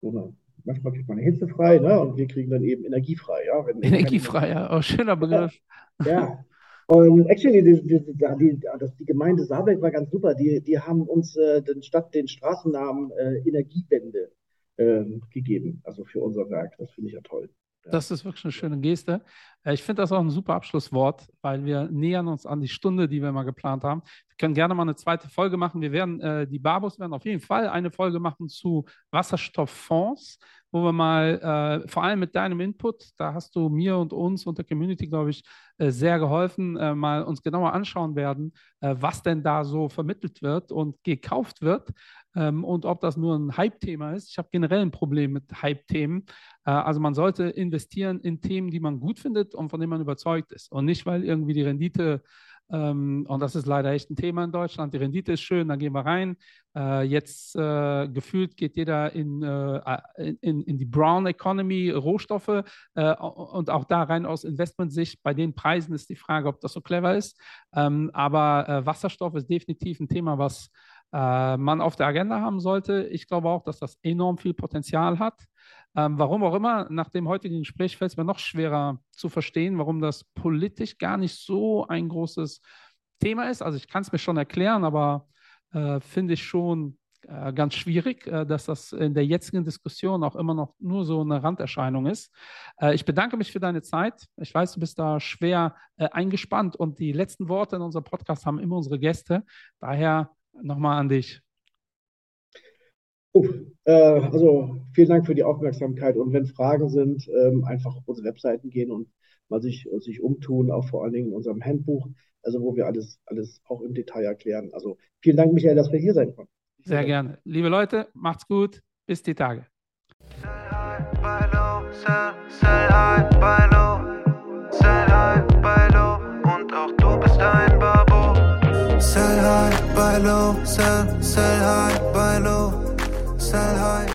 Speaker 2: so eine, manchmal kriegt man eine Hitze frei, ne? Und wir kriegen dann eben energiefrei, ja? Wenn
Speaker 1: Energiefrei, ja. Oh, schöner Begriff.
Speaker 2: ja. Und actually, die, die, die, die, die Gemeinde Saarberg war ganz super. Die, die haben uns äh, den Stadt, den Straßennamen äh, Energiewende ähm, gegeben, also für unser Werk. Das finde ich ja toll. Ja.
Speaker 1: Das ist wirklich eine schöne Geste. Äh, Ich finde das auch ein super Abschlusswort, weil wir nähern uns an die Stunde, die wir mal geplant haben. Wir können gerne mal eine zweite Folge machen. Wir werden, äh, die Barbos werden auf jeden Fall eine Folge machen zu Wasserstofffonds, wo wir mal, äh, vor allem mit deinem Input, da hast du mir und uns und der Community, glaube ich, äh, sehr geholfen, äh, mal uns genauer anschauen werden, äh, was denn da so vermittelt wird und gekauft wird ähm, und ob das nur ein Hype-Thema ist. Ich habe generell ein Problem mit Hype-Themen. Also man sollte investieren in Themen, die man gut findet und von denen man überzeugt ist und nicht, weil irgendwie die Rendite ähm, und das ist leider echt ein Thema in Deutschland. Die Rendite ist schön, dann gehen wir rein. Äh, jetzt äh, gefühlt geht jeder in, äh, in, in die Brown Economy, Rohstoffe äh, und auch da rein aus Investmentsicht. Bei den Preisen ist die Frage, ob das so clever ist. Ähm, aber äh, Wasserstoff ist definitiv ein Thema, was äh, man auf der Agenda haben sollte. Ich glaube auch, dass das enorm viel Potenzial hat. Ähm, warum auch immer, nach dem heutigen Gespräch fällt es mir noch schwerer zu verstehen, warum das politisch gar nicht so ein großes Thema ist. Also ich kann es mir schon erklären, aber äh, finde ich schon äh, ganz schwierig, äh, dass das in der jetzigen Diskussion auch immer noch nur so eine Randerscheinung ist. Äh, ich bedanke mich für deine Zeit. Ich weiß, du bist da schwer äh, eingespannt und die letzten Worte in unserem Podcast haben immer unsere Gäste. Daher nochmal an dich.
Speaker 2: Äh, also vielen Dank für die Aufmerksamkeit und wenn Fragen sind, ähm, einfach auf unsere Webseiten gehen und mal sich, sich umtun, auch vor allen Dingen in unserem Handbuch, also wo wir alles, alles auch im Detail erklären. Also vielen Dank, Michael, dass wir hier sein konnten.
Speaker 1: Sehr gerne. Liebe Leute, macht's gut. Bis die Tage.
Speaker 3: Sell high, buy low, sell, sell high, buy low, sell high, buy low und auch du bist ein Babo. Sell high, buy low, sell, sell high, buy low, sell high.